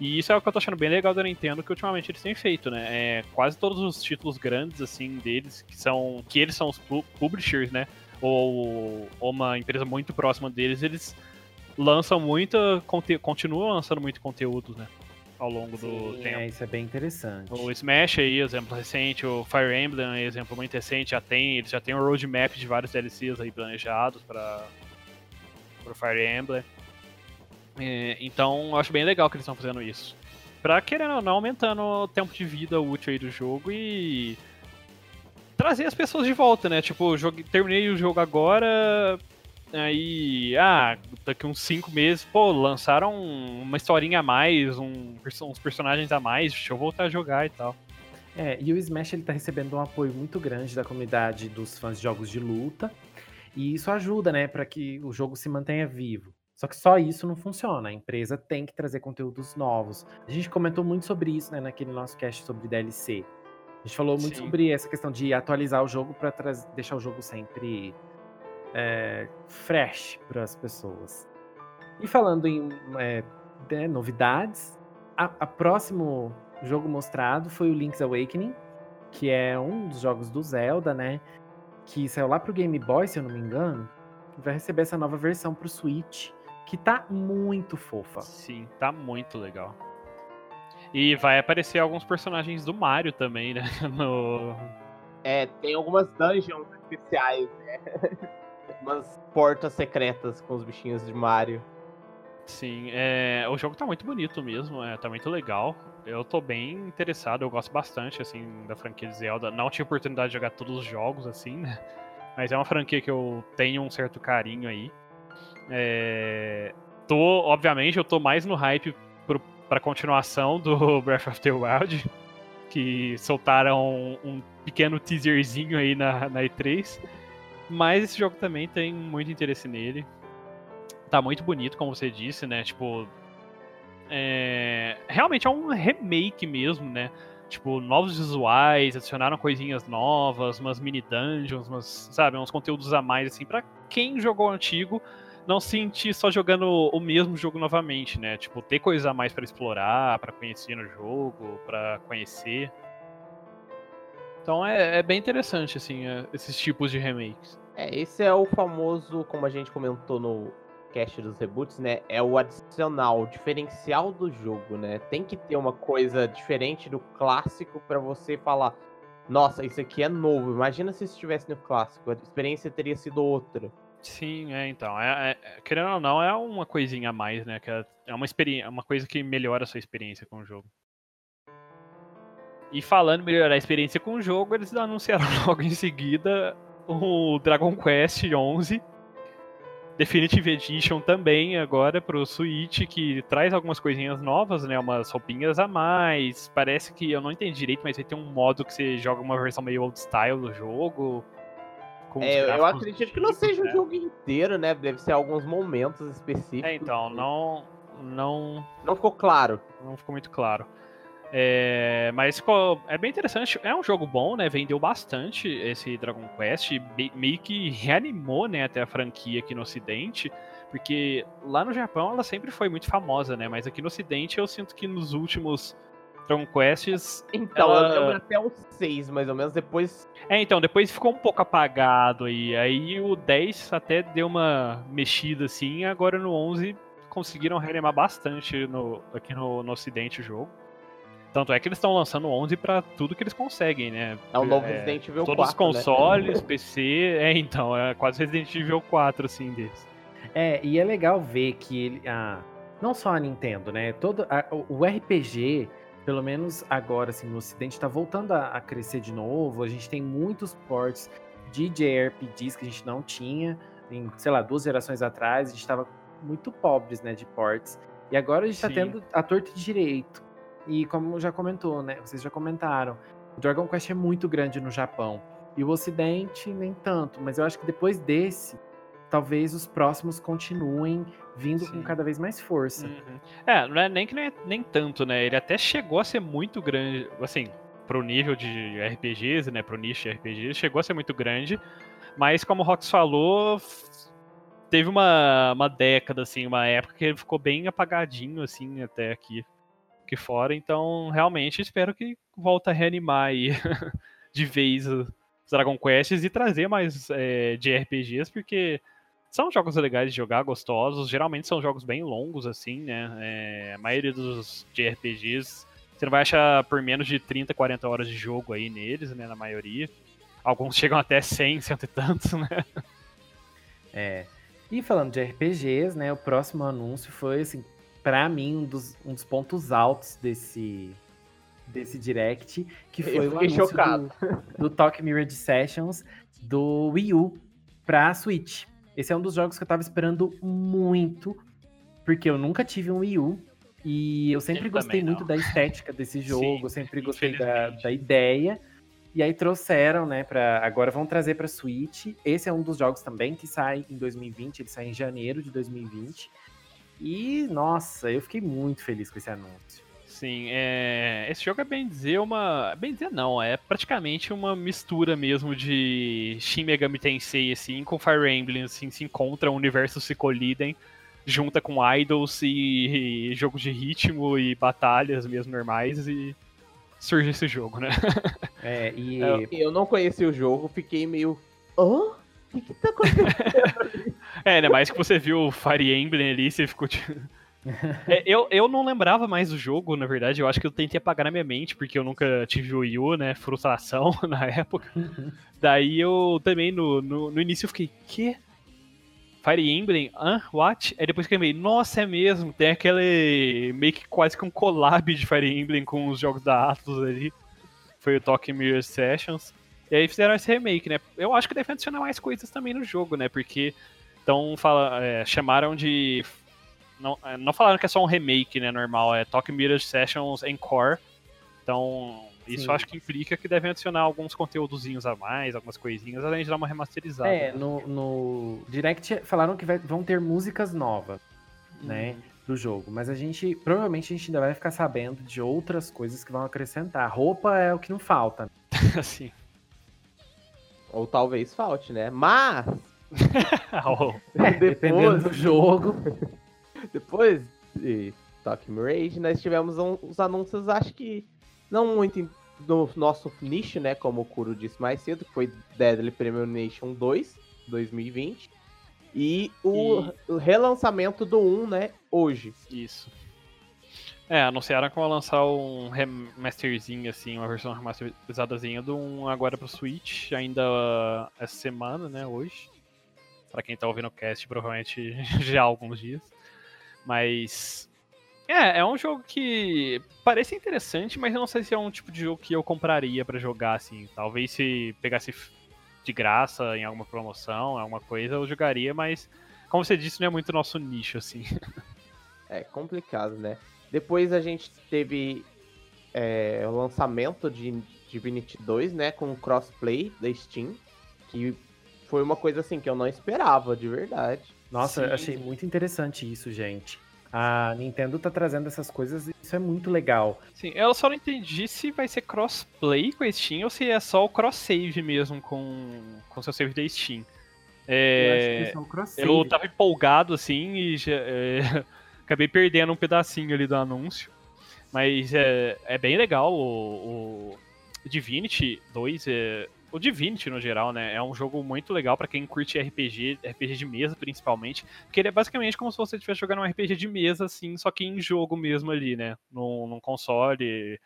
E isso é o que eu tô achando bem legal da Nintendo, que ultimamente eles têm feito, né? É, quase todos os títulos grandes, assim, deles, que são. que eles são os pu- publishers, né? Ou, ou uma empresa muito próxima deles, eles lançam muita. continuam lançando muito conteúdo, né? Ao longo do Sim, tempo. é, isso é bem interessante. O Smash aí, exemplo recente, o Fire Emblem, exemplo muito recente, já tem, eles já tem um roadmap de vários DLCs aí planejados para o Fire Emblem. É, então, eu acho bem legal que eles estão fazendo isso. Pra, querendo ou não, aumentando o tempo de vida útil aí do jogo e trazer as pessoas de volta, né? Tipo, joguei, terminei o jogo agora, aí, ah, daqui uns 5 meses, pô, lançaram uma historinha a mais, um, uns personagens a mais, deixa eu voltar a jogar e tal. É, e o Smash ele tá recebendo um apoio muito grande da comunidade dos fãs de jogos de luta. E isso ajuda, né, para que o jogo se mantenha vivo. Só que só isso não funciona. A empresa tem que trazer conteúdos novos. A gente comentou muito sobre isso, né, naquele nosso cast sobre DLC. A gente falou muito Sim. sobre essa questão de atualizar o jogo para deixar o jogo sempre é, fresh para as pessoas. E falando em é, né, novidades, a, a próximo jogo mostrado foi o Link's Awakening, que é um dos jogos do Zelda, né? Que saiu lá pro Game Boy, se eu não me engano. E vai receber essa nova versão pro Switch, que tá muito fofa. Sim, tá muito legal. E vai aparecer alguns personagens do Mario também, né? No... É, tem algumas dungeons especiais, né? Umas portas secretas com os bichinhos de Mario. Sim, é, o jogo tá muito bonito mesmo, é, tá muito legal. Eu tô bem interessado, eu gosto bastante, assim, da franquia de Zelda. Não tive oportunidade de jogar todos os jogos, assim, né? Mas é uma franquia que eu tenho um certo carinho aí. É, tô, obviamente, eu tô mais no hype pro, pra continuação do Breath of the Wild, que soltaram um, um pequeno teaserzinho aí na, na E3. Mas esse jogo também tem muito interesse nele tá muito bonito, como você disse, né? Tipo. É... Realmente é um remake mesmo, né? Tipo, novos visuais, adicionaram coisinhas novas, umas mini dungeons, umas, sabe, uns conteúdos a mais, assim, pra quem jogou o antigo não sentir só jogando o mesmo jogo novamente, né? Tipo, ter coisas a mais para explorar, para conhecer no jogo, para conhecer. Então é, é, bem interessante, assim, é, esses tipos de remakes. É, esse é o famoso, como a gente comentou no cast dos reboots, né? É o adicional, o diferencial do jogo, né? Tem que ter uma coisa diferente do clássico para você falar, nossa, isso aqui é novo. Imagina se estivesse no clássico, a experiência teria sido outra. Sim, é, então. É, é, querendo ou não, é uma coisinha a mais, né? Que é, é uma, experiência, uma coisa que melhora a sua experiência com o jogo. E falando melhorar a experiência com o jogo, eles anunciaram logo em seguida o Dragon Quest 11 Definitive Edition também agora pro Switch, que traz algumas coisinhas novas, né? Umas roupinhas a mais. Parece que eu não entendi direito, mas vai ter um modo que você joga uma versão meio old style do jogo. É, eu acredito que não seja né? o jogo inteiro, né? Deve ser alguns momentos específicos. É, então, não. Não. Não ficou claro. Não ficou muito claro. É, mas ficou, é bem interessante. É um jogo bom, né? Vendeu bastante esse Dragon Quest. Meio que reanimou, né, até a franquia aqui no Ocidente. Porque lá no Japão ela sempre foi muito famosa, né? Mas aqui no Ocidente eu sinto que nos últimos Dragon Quests. Então, ela... eu lembro até o 6, mais ou menos, depois. É, então, depois ficou um pouco apagado aí. Aí o 10 até deu uma mexida assim. Agora no 11 conseguiram reanimar bastante no, aqui no, no Ocidente o jogo. Tanto é que eles estão lançando 11 para tudo que eles conseguem, né? É o novo é, Resident Evil todos 4. Todos os consoles, né? PC. É, então, é quase Resident Evil 4, assim, deles. É, e é legal ver que ele. Ah, não só a Nintendo, né? Todo, a, o RPG, pelo menos agora, assim, no Ocidente, está voltando a, a, crescer de novo. A gente tem muitos ports de JRPGs que a gente não tinha. Em, sei lá, duas gerações atrás, a gente estava muito pobres, né, de ports. E agora a gente está tendo a torta de direito. E como já comentou, né? Vocês já comentaram, o Dragon Quest é muito grande no Japão. E o Ocidente nem tanto. Mas eu acho que depois desse, talvez os próximos continuem vindo Sim. com cada vez mais força. Uhum. É, não é nem que nem, nem tanto, né? Ele até chegou a ser muito grande, assim, pro nível de RPGs, né? Pro nicho de RPGs, chegou a ser muito grande. Mas como o Rox falou, teve uma, uma década, assim, uma época que ele ficou bem apagadinho, assim, até aqui aqui fora, então realmente espero que volte a reanimar aí de vez os Dragon Quests e trazer mais é, de RPGs, porque são jogos legais de jogar, gostosos, geralmente são jogos bem longos, assim, né? É, a maioria dos RPGs você não vai achar por menos de 30, 40 horas de jogo aí neles, né? Na maioria. Alguns chegam até 100, cento e tantos, né? É. E falando de RPGs, né? O próximo anúncio foi assim, para mim, um dos, um dos pontos altos desse, desse direct, que foi o anúncio chocado. do, do Talk Mirrored Sessions do Wii U pra Switch. Esse é um dos jogos que eu tava esperando muito, porque eu nunca tive um Wii U. E eu sempre eu gostei muito da estética desse jogo, Sim, sempre gostei da, da ideia. E aí trouxeram, né, para agora vão trazer para Switch. Esse é um dos jogos também que sai em 2020, ele sai em janeiro de 2020. E, nossa, eu fiquei muito feliz com esse anúncio. Sim, é... esse jogo é bem dizer uma. Bem dizer não, é praticamente uma mistura mesmo de Shin Megami Tensei, assim, com Fire Emblem, assim, se encontram, universos se colidem, junta com idols e, e jogos de ritmo e batalhas mesmo normais e surge esse jogo, né? É, e. É, eu não conheci o jogo, fiquei meio. Hã? O que, que tá acontecendo? é, ainda mais que você viu o Fire Emblem ali, você ficou é, eu, eu não lembrava mais do jogo, na verdade. Eu acho que eu tentei apagar na minha mente, porque eu nunca tive o Wii U, né? Frustração na época. Daí eu também, no, no, no início, eu fiquei, quê? Fire Emblem, ah, what? Aí depois que eu nossa, é mesmo, tem aquele meio que quase que um collab de Fire Emblem com os jogos da Atlus ali. Foi o Talking Mirror Sessions. E aí fizeram esse remake, né? Eu acho que deve adicionar mais coisas também no jogo, né? Porque então fala, é, chamaram de. Não, é, não falaram que é só um remake, né? Normal, é Talking Mirror Sessions Encore. Então, isso Sim. acho que implica que devem adicionar alguns conteúdozinhos a mais, algumas coisinhas, além de dar uma remasterizada. É, no, no Direct falaram que vai, vão ter músicas novas, hum. né? Uhum. Do jogo. Mas a gente, provavelmente, a gente ainda vai ficar sabendo de outras coisas que vão acrescentar. Roupa é o que não falta. Assim. Ou talvez falte, né? Mas. é, depois, do jogo. depois de Talking Rage, nós tivemos um, os anúncios, acho que não muito no nosso nicho, né? Como o Kuro disse mais cedo, que foi Deadly Premonition 2, 2020. E o, e... relançamento do 1, né? Hoje. Isso. É, anunciaram que vão lançar um remasterzinho, assim, uma versão remasterizadazinha do 1 agora pro Switch, ainda essa semana, né, hoje. Pra quem tá ouvindo o cast, provavelmente já há alguns dias. Mas é, é um jogo que parece interessante, mas eu não sei se é um tipo de jogo que eu compraria para jogar, assim. Talvez se pegasse de graça em alguma promoção, alguma coisa, eu jogaria, mas como você disse, não é muito nosso nicho, assim. É complicado, né? Depois a gente teve é, o lançamento de Divinity 2, né? Com crossplay da Steam, que foi uma coisa assim que eu não esperava, de verdade. Nossa, Sim. achei muito interessante isso, gente. A Nintendo tá trazendo essas coisas e isso é muito legal. Sim, eu só não entendi se vai ser crossplay com a Steam ou se é só o cross-save mesmo com o seu save da Steam. É, eu, eu tava empolgado assim e já, é, acabei perdendo um pedacinho ali do anúncio. Mas é, é bem legal o, o Divinity 2. É, o Divinity, no geral, né, é um jogo muito legal para quem curte RPG, RPG de mesa principalmente, porque ele é basicamente como se você estivesse jogando um RPG de mesa, assim, só que em jogo mesmo ali, né, num, num console,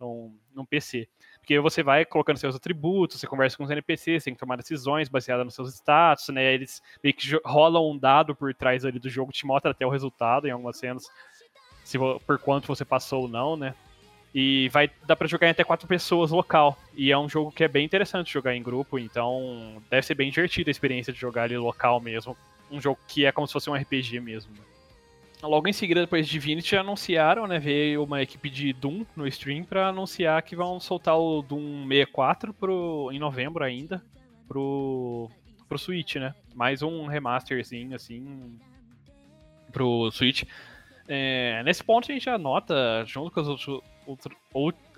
num, num PC. Porque você vai colocando seus atributos, você conversa com os NPCs, tem que tomar decisões baseadas nos seus status, né, eles meio que rolam um dado por trás ali do jogo, te mostra até o resultado em algumas cenas, se, por quanto você passou ou não, né. E vai dar para jogar em até quatro pessoas local. E é um jogo que é bem interessante jogar em grupo, então deve ser bem divertida a experiência de jogar ali local mesmo. Um jogo que é como se fosse um RPG mesmo. Logo em seguida, depois de Divinity, anunciaram, né? Veio uma equipe de Doom no stream para anunciar que vão soltar o Doom 64 pro, em novembro ainda pro, pro Switch, né? Mais um remasterzinho, assim, pro Switch. É, nesse ponto a gente já nota, junto com os outros, outro,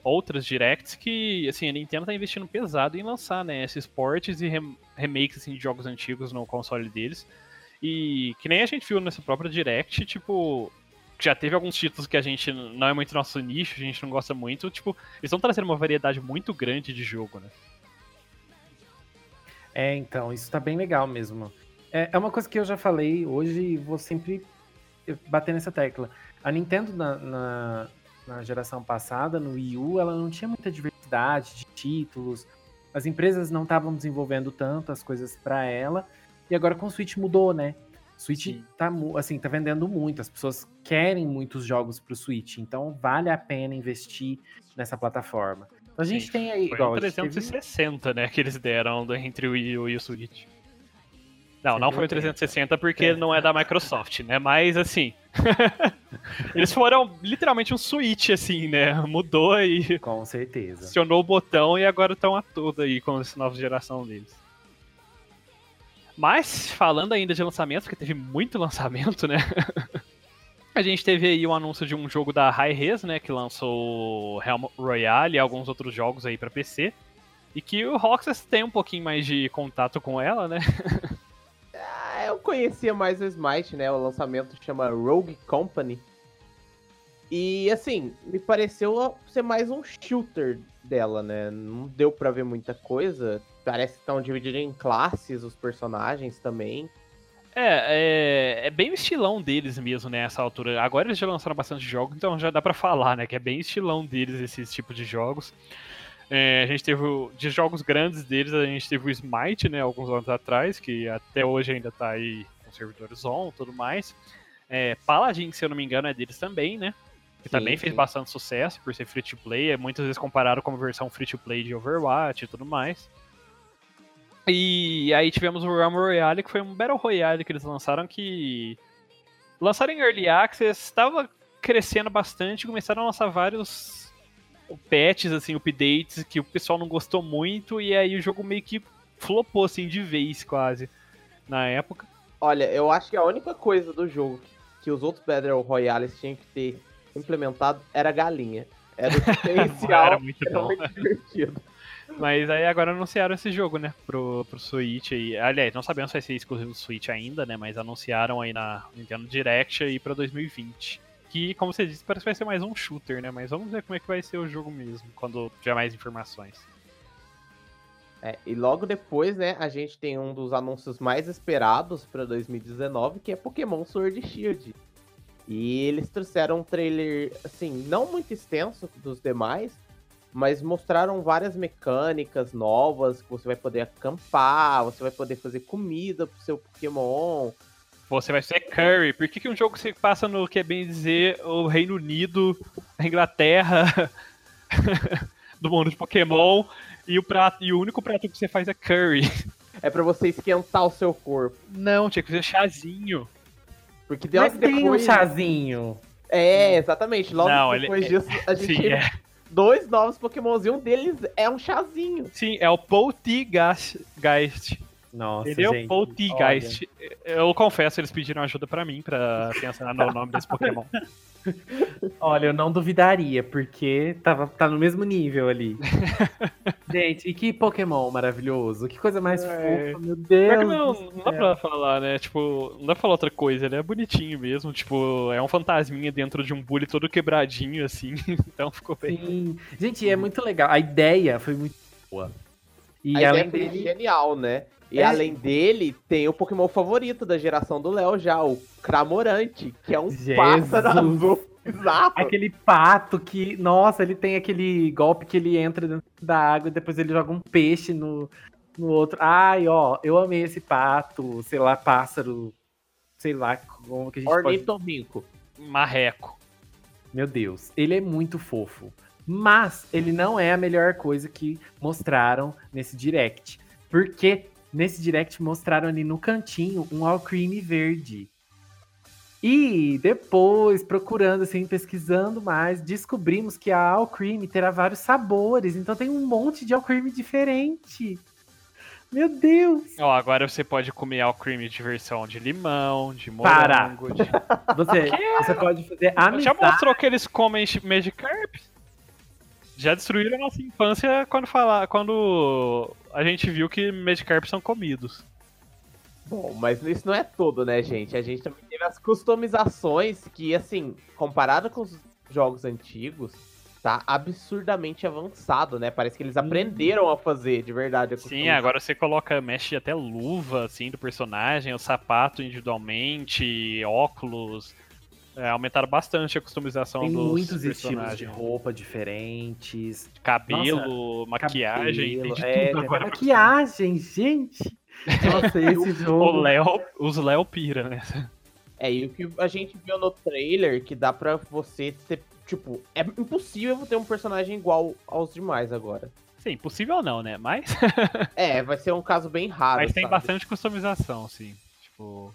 outras directs que, assim, a Nintendo tá investindo pesado em lançar, né, esses ports e rem remakes, assim, de jogos antigos no console deles. E que nem a gente viu nessa própria direct, tipo, já teve alguns títulos que a gente não é muito nosso nicho, a gente não gosta muito, tipo, eles estão trazendo uma variedade muito grande de jogo, né? É, então, isso tá bem legal mesmo. É, é uma coisa que eu já falei hoje e vou sempre bater nessa tecla. A Nintendo, na, na, na geração passada, no Wii U, ela não tinha muita diversidade de títulos, as empresas não estavam desenvolvendo tanto as coisas para ela, e agora com o Switch mudou, né? O Switch Sim. tá, assim, tá vendendo muito, as pessoas querem muitos jogos pro Switch, então vale a pena investir nessa plataforma. Então a gente Sim. tem aí. Foi igual, 360, teve... né, que eles deram entre o Wii U e o Switch. Não, não foi o 360 porque é. não é da Microsoft, né? Mas assim. eles foram literalmente um switch, assim, né? Mudou e. Com certeza. Acionou o botão e agora estão a toda aí com essa nova geração deles. Mas, falando ainda de lançamento, porque teve muito lançamento, né? a gente teve aí o um anúncio de um jogo da Hi-Res, né? Que lançou Realm Royale e alguns outros jogos aí para PC. E que o Roxas tem um pouquinho mais de contato com ela, né? eu conhecia mais o Smite, né? O lançamento chama Rogue Company. E assim, me pareceu ser mais um shooter dela, né? Não deu para ver muita coisa. Parece que estão divididos em classes os personagens também. É, é, é, bem o estilão deles mesmo, né, essa altura. Agora eles já lançaram bastante jogos, então já dá para falar, né, que é bem estilão deles esses tipos de jogos. É, a gente teve, de jogos grandes deles, a gente teve o Smite, né, alguns anos atrás, que até hoje ainda tá aí com servidores on e tudo mais. É, Paladin, se eu não me engano, é deles também, né? Que Sim, também fez sim. bastante sucesso por ser free to play. É muitas vezes comparado com a versão free to play de Overwatch e tudo mais. E aí tivemos o Realm Royale, que foi um Battle Royale que eles lançaram que. Lançaram em Early Access, estava crescendo bastante, começaram a lançar vários patches, assim, updates que o pessoal não gostou muito, e aí o jogo meio que flopou, assim, de vez quase, na época. Olha, eu acho que a única coisa do jogo que os outros Battle Royales tinham que ter implementado era galinha. Era o diferencial. Era muito era bom. muito divertido. Mas aí agora anunciaram esse jogo, né, pro, pro Switch aí. Aliás, não sabemos se vai ser exclusivo do Switch ainda, né, mas anunciaram aí na Nintendo Direct aí pra 2020. Que, como você disse, parece que vai ser mais um shooter, né, mas vamos ver como é que vai ser o jogo mesmo, quando tiver mais informações. É, e logo depois, né, a gente tem um dos anúncios mais esperados pra 2019, que é Pokémon Sword Shield. E eles trouxeram um trailer, assim, não muito extenso dos demais, mas mostraram várias mecânicas novas, que você vai poder acampar, você vai poder fazer comida pro seu Pokémon. Você vai ser Curry. Por que, que um jogo se passa no, que é bem dizer, o Reino Unido, a Inglaterra, do mundo de Pokémon, e o, prato, e o único prato que você faz é Curry? É pra você esquentar o seu corpo. Não, tinha que fazer chazinho. Porque Mas logo tem um depois. chazinho. É, exatamente. Logo Não, ele- depois disso, a gente Sim, é. dois novos Pokémons e um deles é um chazinho. Sim, é o Poltergeist. Nossa, Entendeu? gente. Poltergeist. Eu confesso, eles pediram ajuda pra mim pra pensar no nome desse Pokémon. Olha, eu não duvidaria, porque tava, tá no mesmo nível ali. gente, e que Pokémon maravilhoso. Que coisa mais É. fofa, meu Deus. não, não dá pra falar, né? Tipo, não dá pra falar outra coisa, ele é bonitinho mesmo. Tipo, é um fantasminha dentro de um bully todo quebradinho, assim. Então ficou bem. Sim. Gente, é muito legal. A ideia foi muito boa. E a além ideia foi dele, genial, né? E É. além dele, tem o Pokémon favorito da geração do Léo já, o Cramorante, que é um Jesus. pássaro azul bizarro. aquele pato que, nossa, ele tem aquele golpe que ele entra dentro da água e depois ele joga um peixe no, no outro. Ai, ó, eu amei esse pato, sei lá, pássaro, sei lá como que a gente pode Ornitorrinco. Marreco. Meu Deus, ele é muito fofo. Mas ele não é a melhor coisa que mostraram nesse direct. Porque nesse direct mostraram ali no cantinho um Alcremie verde. E depois, procurando, assim, pesquisando mais, descobrimos que a Alcremie terá vários sabores. Então tem um monte de Alcremie diferente. Meu Deus! Ó, agora você pode comer ao cream de versão de limão, de morango. De... Você, você pode fazer Já amizade. mostrou que eles comem Magikarp? Já destruíram a nossa infância quando, falar, quando a gente viu que Magikarp são comidos. Bom, mas isso não é tudo, né, gente? A gente também teve as customizações que, assim, comparado com os jogos antigos, tá absurdamente avançado, né? Parece que eles aprenderam a fazer, de verdade. Sim, agora você coloca, mexe até luva, assim, do personagem, o sapato individualmente, óculos. É, aumentaram bastante a customização Tem dos muitos estilos de roupa diferentes. Cabelo, maquiagem, cabelo, é, tudo tem agora. maquiagem, gente. Nossa, esse O jogo. Léo, os Léo pira, né? É, e o que a gente viu no trailer, que dá pra você ter, tipo, é impossível ter um personagem igual aos demais agora. Sim, possível não, né? Mas, É, vai ser um caso bem raro, mas tem sabe? bastante customização, sim. Tipo...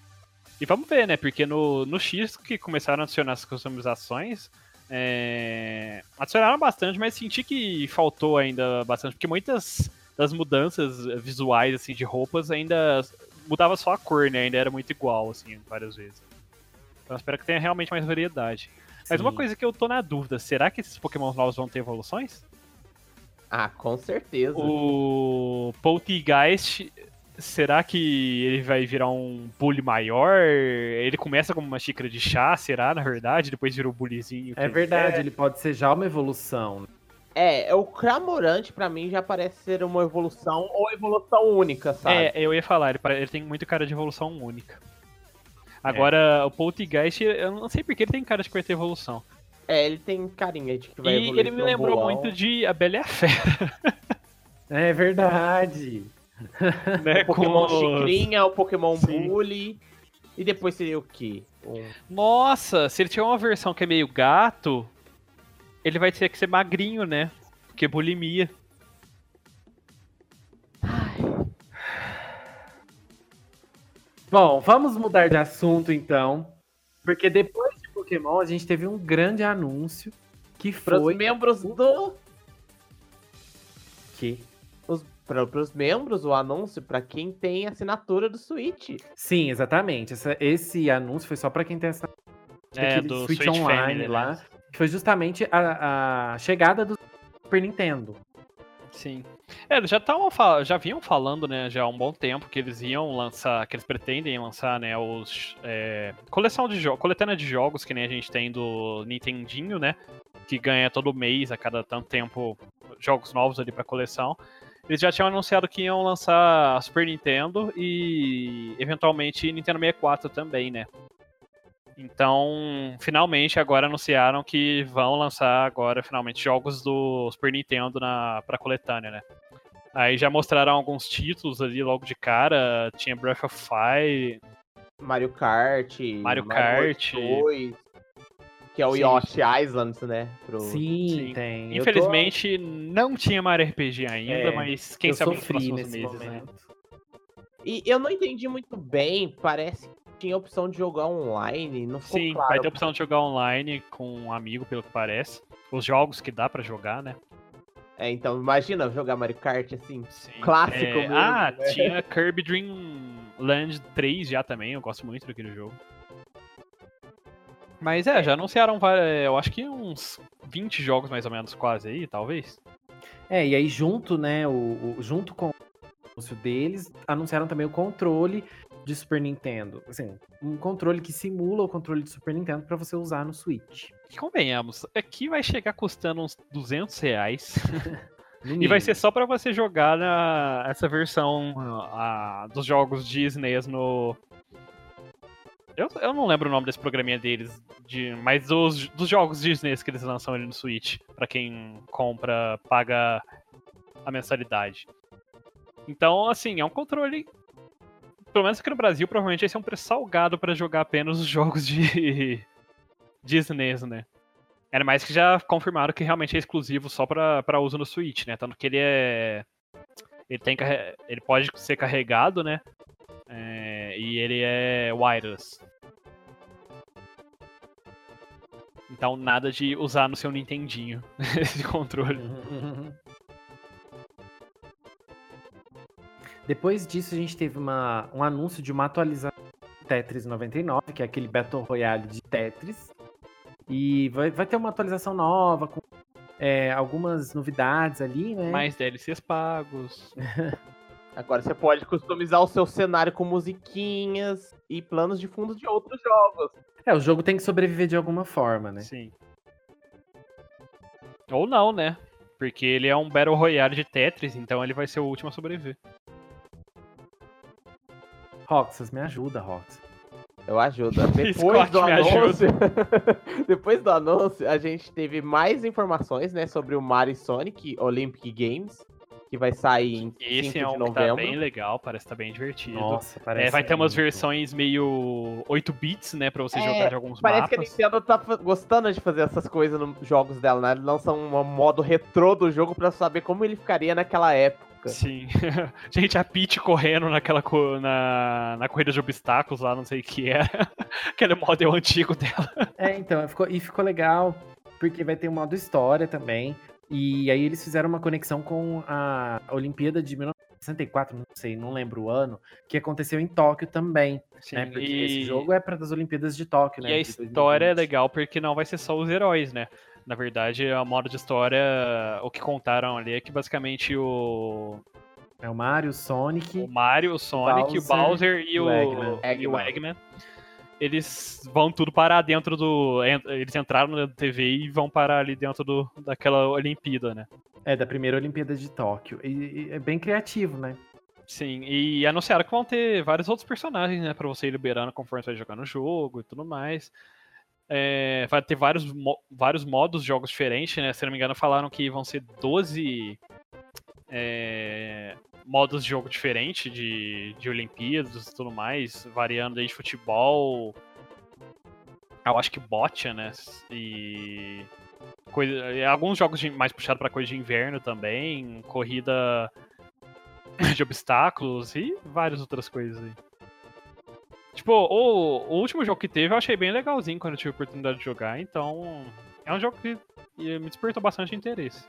E vamos ver, né? Porque no, no X que começaram a adicionar as customizações, é, adicionaram bastante, mas senti que faltou ainda bastante, porque muitas das mudanças visuais, assim, de roupas ainda mudava só a cor, né? Ainda era muito igual, assim, várias vezes. Então espero que tenha realmente mais variedade. Mas uma Sim. coisa que eu tô na dúvida, será que esses Pokémon novos vão ter evoluções? Ah, com certeza. O Poltergeist, será que ele vai virar um bully maior? Ele começa como uma xícara de chá, será, na verdade? Depois vira o bullyzinho. que É verdade, quer? ele pode ser já uma evolução. É, o Cramorante pra mim já parece ser uma evolução ou evolução única, sabe? É, eu ia falar, ele, ele tem muito cara de evolução única. Agora, o Poltergeist, eu não sei porque ele tem cara de que vai ter evolução. É, ele tem carinha de que vai E evoluir ele me um lembrou bolão, muito de A Bela e a Fera, É verdade. né? o Pokémon com Chicrinha, o Pokémon Sim. Bully. E depois seria o quê? Um... Nossa, se ele tiver uma versão que é meio gato, ele vai ter que ser magrinho, né? Porque bulimia. Bom, vamos mudar de assunto então. Porque depois de Pokémon, a gente teve um grande anúncio que Para foi os membros do. que Para os membros, o anúncio para quem tem assinatura do Switch. Sim, exatamente. Essa- esse anúncio foi só pra quem tem essa É, do Switch, Switch Online Family, lá. né? Que foi justamente a, a chegada do Super Nintendo. Sim. É, eles já estavam já vinham falando, né, já há um bom tempo que eles iam lançar, que eles pretendem lançar, né, os é, coleção de jogos, coletânea de jogos que nem a gente tem do Nintendinho, né, que ganha todo mês a cada tanto tempo jogos novos ali pra coleção. Eles já tinham anunciado que iam lançar a Super Nintendo e eventualmente Nintendo 64 também, né? Então, finalmente agora anunciaram que vão lançar agora finalmente jogos do Super Nintendo na para coletânea, né? Aí já mostraram alguns títulos ali logo de cara, tinha Breath of Fire, Mario Kart. Mario Kart. 2, que é o Sim. Yoshi Islands, né? Pro... Sim, Sim. tem. Eu tô- Infelizmente não tinha Mario RPG ainda, É, mas quem eu sabe nos sofri próximos nesse meses, né? momento. E eu não entendi muito bem, parece que tinha a opção de jogar online, não ficou Sim, claro. vai ter a opção de jogar online com um amigo, pelo que parece. Os jogos que dá pra jogar, né? É, então imagina jogar Mario Kart assim. Sim. Clássico É, mesmo, Ah, né? tinha Kirby Dream Land 3 já também, eu gosto muito daquele jogo. Mas é, já anunciaram, vari- eu acho que uns 20 jogos mais ou menos quase aí, talvez. É, e aí junto, né, o, o- junto com o anúncio deles, anunciaram também o controle de Super Nintendo. Assim, um controle que simula o controle de Super Nintendo pra você usar no Switch. E convenhamos, aqui vai chegar custando uns 200 reais. E vai ser só pra você jogar na, essa versão ah, dos jogos Disney no. Eu, eu não lembro o nome desse programinha deles, de, mas dos, dos jogos Disney que eles lançam ali no Switch, pra quem compra, paga a mensalidade. Então, assim, é um controle. Pelo menos aqui no Brasil, provavelmente esse é um preço salgado pra jogar apenas os jogos de Disney, né? Era mais que já confirmaram que realmente é exclusivo só pra uso no Switch, né? Tanto que ele é. Ele, tem, ele pode ser carregado, né? É, e ele é wireless. Então nada de usar no seu Nintendinho esse controle. Depois disso, a gente teve uma, um anúncio de uma atualização do Tetris 99, que é aquele Battle Royale de Tetris. E vai, vai ter uma atualização nova, com é, algumas novidades ali, né? Mais DLCs pagos. Agora você pode customizar o seu cenário com musiquinhas e planos de fundo de outros jogos. É, o jogo tem que sobreviver de alguma forma, né? Sim. Ou não, né? Porque ele é um Battle Royale de Tetris, então ele vai ser o último a sobreviver. Roxas, me ajuda, Roxas. Eu ajudo. Depois Scott, do anúncio, depois do anúncio, a gente teve mais informações, né, sobre o Mario e Sonic Olympic Games, que vai sair em 5 Esse de é um que tá novembro. bem legal, parece que tá bem divertido. Nossa, É, parece. vai ter umas versões meio 8 bits, né, pra você É, jogar de alguns Parece que a mapas. Nintendo tá gostando de fazer essas coisas nos jogos dela, né? Lançam um modo retrô do jogo pra saber como ele ficaria naquela época. Sim. Gente, a Peach correndo naquela co- na, na corrida de obstáculos lá, não sei o que era. Aquele modelo antigo dela. É, então, ficou, e ficou legal, porque vai ter um modo história também. E aí eles fizeram uma conexão com a Olimpíada de 1964, não sei, não lembro o ano, que aconteceu em Tóquio também, Sim, né? Porque e, esse jogo é para das Olimpíadas de Tóquio, né? e a história é 2020. legal porque não vai ser só os heróis, né? Na verdade, a modo de história, o que contaram ali é que basicamente o, É o Mario, o Sonic. o Mario, o Sonic, o Bowser Bowser e e o o, Eggman. e o Eggman. Eles vão tudo parar dentro do. Eles entraram na TV e vão parar ali dentro do, daquela Olimpíada, né? É, da primeira Olimpíada de Tóquio. E, e é bem criativo, né? Sim, e anunciaram que vão ter vários outros personagens, né, pra você ir liberando conforme você vai jogar no jogo e tudo mais. É, vai ter vários, mo- vários modos de jogos diferentes, né? Se não me engano, falaram que vão ser 12 é, modos de jogo diferente de, de Olimpíadas e tudo mais, variando aí de futebol. Eu acho que bocha, né? E. Coisa, alguns jogos de, mais puxados para coisa de inverno também, corrida de obstáculos e várias outras coisas aí. Tipo, o, o último jogo que teve eu achei bem legalzinho quando eu tive a oportunidade de jogar, então é um jogo que me despertou bastante interesse.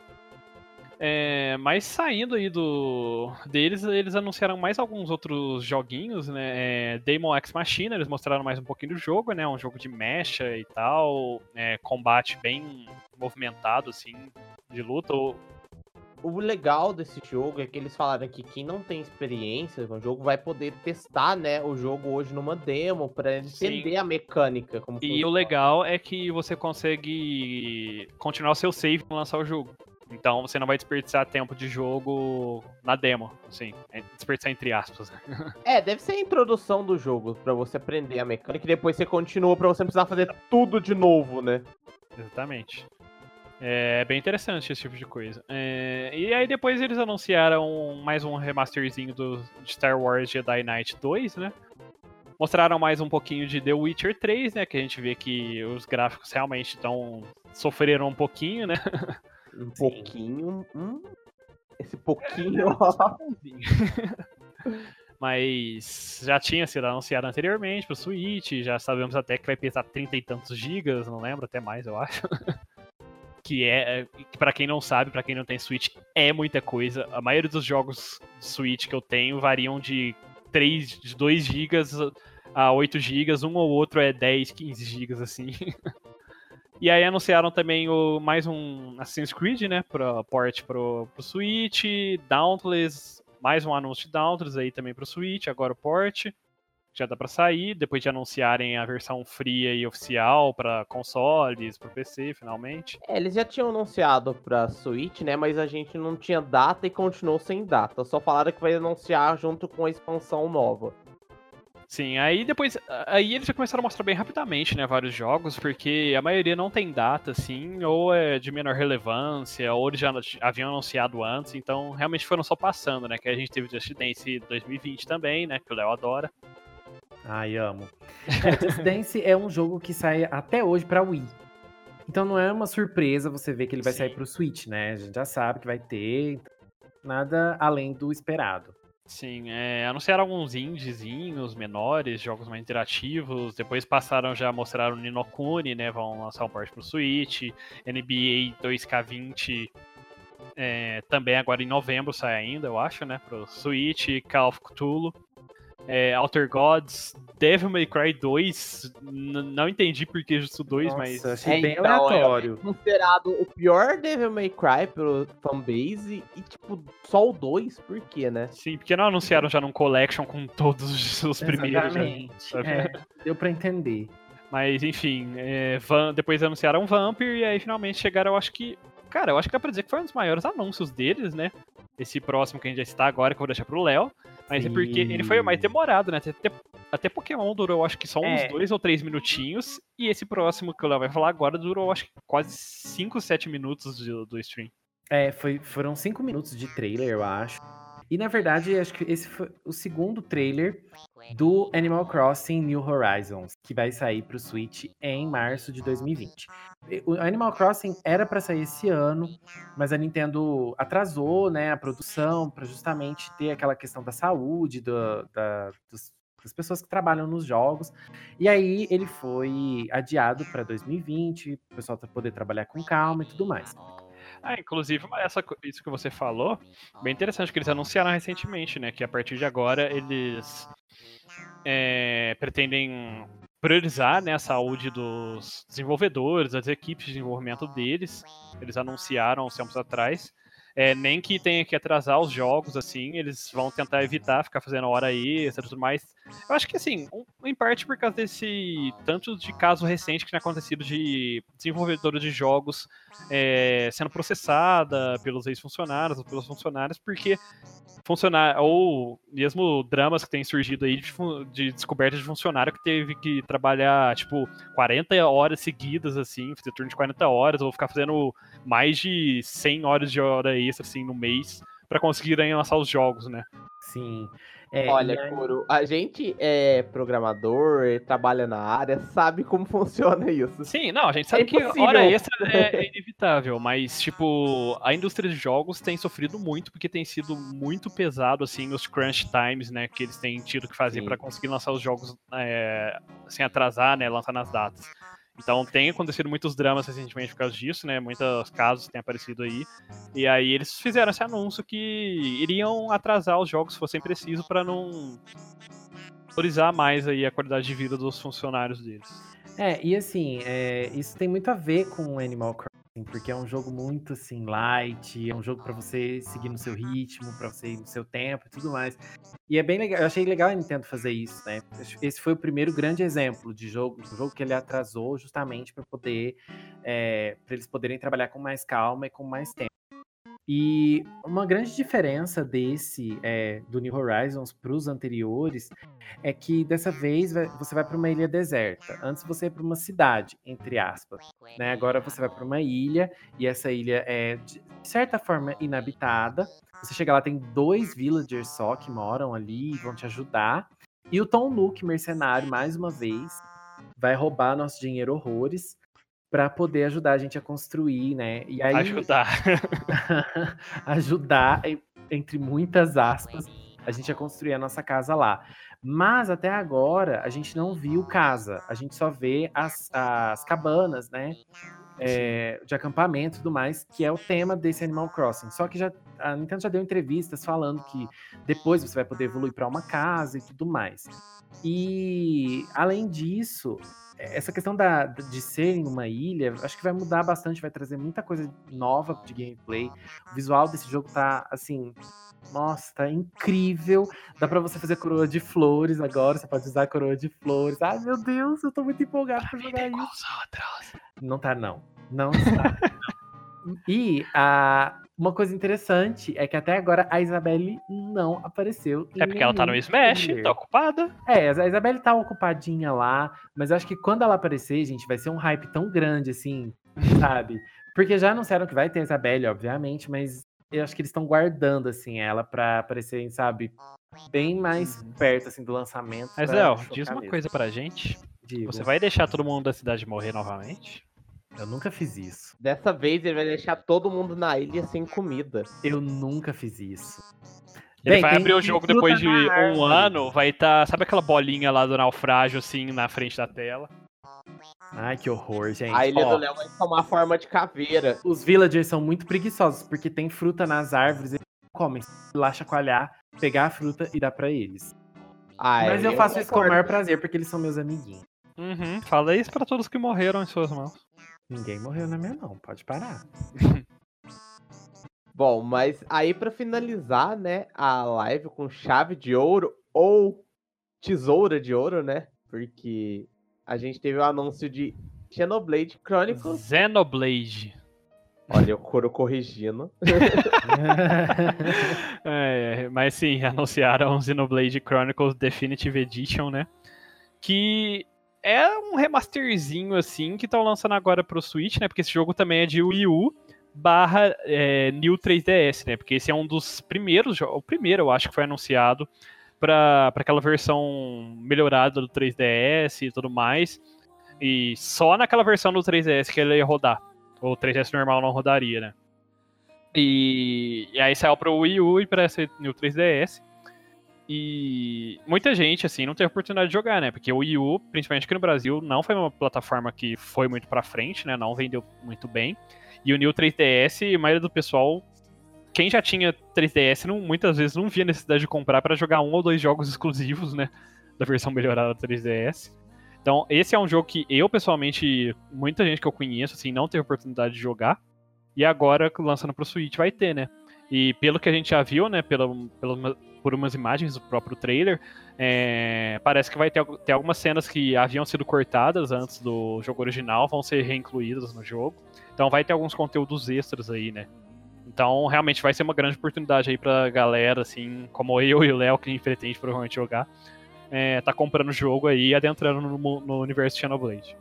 É, mas saindo aí do deles, eles anunciaram mais alguns outros joguinhos, né? É, Demon X Machina, eles mostraram mais um pouquinho do jogo, né? Um jogo de mecha e tal, é, combate bem movimentado, assim, de luta. O legal desse jogo é que eles falaram que quem não tem experiência com o jogo vai poder testar, né, o jogo hoje numa demo para entender Sim. a mecânica. Como e o legal é que você consegue continuar o seu save e lançar o jogo. Então você não vai desperdiçar tempo de jogo na demo, assim, é desperdiçar entre aspas. é, deve ser a introdução do jogo para você aprender a mecânica e depois você continua para você não precisar fazer tudo de novo, né? Exatamente. É bem interessante esse tipo de coisa. É, e aí depois eles anunciaram mais um remasterzinho do Star Wars Jedi Knight 2, né? Mostraram mais um pouquinho de The Witcher 3, né? Que a gente vê que os gráficos realmente estão sofreram um pouquinho, né? Um Sim. pouquinho. Hum, esse pouquinho, ó. Mas já tinha sido anunciado anteriormente pro Switch, já sabemos até que vai pesar 30 e tantos gigas, não lembro, até mais, eu acho. que é, que para quem não sabe, para quem não tem Switch, é muita coisa. A maioria dos jogos de Switch que eu tenho variam de 3, de 2 gigas a 8 gigas, um ou outro é 10, 15 gigas assim. E aí anunciaram também o, mais um Assassin's Creed, né, para port pro, pro Switch, Dauntless, mais um anúncio de Dauntless aí também pro Switch, agora o port. Já dá para sair, depois de anunciarem a versão fria e oficial para consoles, para PC, finalmente. É, eles já tinham anunciado para Switch, né, mas a gente não tinha data e continuou sem data. Só falaram que vai anunciar junto com a expansão nova. Sim, aí depois. Aí eles já começaram a mostrar bem rapidamente, né? Vários jogos, porque a maioria não tem data, assim, ou é de menor relevância, ou eles já haviam anunciado antes, então realmente foram só passando, né? Que a gente teve Just Dance 2020 também, né? Que o Léo adora. Ai, amo. É, Just Dance é um jogo que sai até hoje pra Wii. Então não é uma surpresa você ver que ele vai Sim. sair pro Switch, né? A gente já sabe que vai ter. Nada além do esperado. Sim, é, anunciaram alguns indiezinhos menores, jogos mais interativos, depois passaram já a mostrar o Ninokuni, né, vão lançar um port pro Switch, NBA 2K20 é, também agora em novembro sai ainda, eu acho, né, pro Switch, Call of Cthulhu é, Outer Gods, Devil May Cry 2, não entendi por que justo 2, Nossa, mas achei é, bem então, aleatório. É considerado o pior Devil May Cry pelo fanbase e, tipo, só o 2, por quê, né? Sim, porque não anunciaram já num collection com todos os primeiros. Exatamente. É, deu pra entender. Mas, enfim, é, Van, depois anunciaram Vampire e aí finalmente chegaram, eu acho que. Cara, eu acho que dá pra dizer que foi um dos maiores anúncios deles, né? Esse próximo que a gente já está agora, que eu vou deixar pro Léo. Mas Sim. é porque ele foi mais demorado, né? Até, até Pokémon durou, acho que só uns é. dois ou três minutinhos. E esse próximo que o Léo vai falar agora durou, acho que quase 5, 7 minutos do, do stream. É, foi, foram cinco minutos de trailer, eu acho. E na verdade, acho que esse foi o segundo trailer do Animal Crossing New Horizons, que vai sair para o Switch em março de 2020. O Animal Crossing era para sair esse ano, mas a Nintendo atrasou né, a produção para justamente ter aquela questão da saúde do, da, dos, das pessoas que trabalham nos jogos. E aí ele foi adiado para 2020, o pessoal poder trabalhar com calma e tudo mais. Ah, inclusive, essa, isso que você falou, bem interessante, que eles anunciaram recentemente, né? Que a partir de agora eles é, pretendem priorizar né, a saúde dos desenvolvedores, das equipes de desenvolvimento deles. Eles anunciaram tempos atrás. É, nem que tenha que atrasar os jogos, assim, eles vão tentar evitar ficar fazendo hora extra e tudo mais. Eu acho que, assim, um, em parte por causa desse tanto de caso recente que tem acontecido de desenvolvedora de jogos é, sendo processada pelos ex-funcionários ou pelos funcionários, porque funcionar ou mesmo dramas que têm surgido aí de, de, descoberta de funcionário que teve que trabalhar tipo 40 horas seguidas assim, fazer turno de 40 horas ou ficar fazendo mais de 100 horas de hora extra assim no mês para conseguirem lançar os jogos, né? Sim. É, Olha, aí... Coro, a gente é programador, trabalha na área, sabe como funciona isso. Sim, não, a gente sabe é que hora extra é, é, inevitável, mas, tipo, a indústria de jogos tem sofrido muito porque tem sido muito pesado, assim, os crunch times, né, que eles têm tido que fazer para conseguir lançar os jogos é, sem atrasar, né, lançar nas datas. Então tem acontecido muitos dramas recentemente por causa disso, né? Muitos casos têm aparecido aí. E aí eles fizeram esse anúncio que iriam atrasar os jogos se fossem preciso para não valorizar mais aí a qualidade de vida dos funcionários deles. É, e assim, é, isso tem muito a ver com Animal Crossing porque é um jogo muito assim light, é um jogo para você seguir no seu ritmo, para você ir no seu tempo e tudo mais. E é bem legal, eu achei legal a Nintendo fazer isso, né? Esse foi o primeiro grande exemplo de jogo, um jogo que ele atrasou justamente para poder, é, para eles poderem trabalhar com mais calma e com mais tempo. E uma grande diferença desse, é, do New Horizons para os anteriores, é que dessa vez você vai para uma ilha deserta. Antes você ia para uma cidade, entre aspas. Né? Agora você vai para uma ilha, e essa ilha é, de certa forma, inabitada. Você chega lá, tem dois villagers só que moram ali e vão te ajudar. E o Tom Nook, mercenário, mais uma vez, vai roubar nosso dinheiro horrores para poder ajudar a gente a construir, né? E aí ajudar. ajudar entre muitas aspas a gente a construir a nossa casa lá. Mas até agora a gente não viu casa, a gente só vê as, as cabanas, né? É, de acampamento e tudo mais, que é o tema desse Animal Crossing. Só que já, a Nintendo já deu entrevistas falando que depois você vai poder evoluir para uma casa e tudo mais. E além disso, essa questão da, de ser em uma ilha, acho que vai mudar bastante, vai trazer muita coisa nova de gameplay. O visual desse jogo tá, assim, nossa, tá incrível. Dá pra você fazer coroa de flores agora, você pode usar coroa de flores. Ai, meu Deus, eu tô muito empolgado pra, jogar isso. Não tá, não. Não está. E a, uma coisa interessante é que até agora a Isabelle não apareceu. É porque ela tá no Smash, trailer. tá ocupada. É, a Isabelle tá ocupadinha lá, mas eu acho que quando ela aparecer, gente, vai ser um hype tão grande assim, sabe? Porque já anunciaram que vai ter a Isabelle, obviamente, mas eu acho que eles estão guardando assim ela para aparecer, sabe, bem mais uhum. perto assim do lançamento. Mas Léo, diz uma mesmo. coisa pra gente. Digo. Você vai deixar todo mundo da cidade morrer novamente? Eu nunca fiz isso. Dessa vez ele vai deixar todo mundo na ilha sem comida. Eu nunca fiz isso. Ele Bem, vai abrir o jogo depois de um ano, vai estar. Tá, sabe aquela bolinha lá do naufrágio, assim, na frente da tela? Ai, que horror, gente. A ilha Ó, do Léo vai tomar forma de caveira. Os villagers são muito preguiçosos, porque tem fruta nas árvores, eles comem. Lá chacoalhar, pegar a fruta e dar para eles. Ai, Mas eu, eu faço isso com o maior prazer, porque eles são meus amiguinhos. Uhum, fala isso para todos que morreram em suas mãos. Ninguém morreu na minha não, pode parar. Bom, mas aí para finalizar, né, a live com chave de ouro ou tesoura de ouro, né? Porque a gente teve o anúncio de Xenoblade Chronicles. Xenoblade. Olha, o coro corrigindo. é, mas sim, anunciaram Xenoblade Chronicles Definitive Edition, né? Que é um remasterzinho, assim, que estão lançando agora pro Switch, né? Porque esse jogo também é de Wii U barra é, New 3DS, né? Porque esse é um dos primeiros, o primeiro, eu acho, que foi anunciado para aquela versão melhorada do 3DS e tudo mais. E só naquela versão do 3DS que ele ia rodar. O 3DS normal não rodaria, né? E, e aí saiu pro Wii U e para esse New 3DS. E muita gente, assim, não teve oportunidade de jogar, né? Porque o Wii U, principalmente aqui no Brasil, não foi uma plataforma que foi muito pra frente, né? Não vendeu muito bem. E o New 3DS, a maioria do pessoal, quem já tinha 3DS, não, muitas vezes não via necessidade de comprar para jogar um ou dois jogos exclusivos, né? Da versão melhorada do 3DS. Então, esse é um jogo que eu, pessoalmente, muita gente que eu conheço, assim, não teve oportunidade de jogar. E agora, lançando pro Switch, vai ter, né? E pelo que a gente já viu, né? Pelo, pelo, por umas imagens do próprio trailer, é, parece que vai ter, ter algumas cenas que haviam sido cortadas antes do jogo original, vão ser reincluídas no jogo. Então vai ter alguns conteúdos extras aí, né? Então realmente vai ser uma grande oportunidade aí pra galera, assim, como eu e o Léo, que pretende provavelmente jogar, é, tá comprando o jogo aí e adentrando no, no universo de Xenoblade.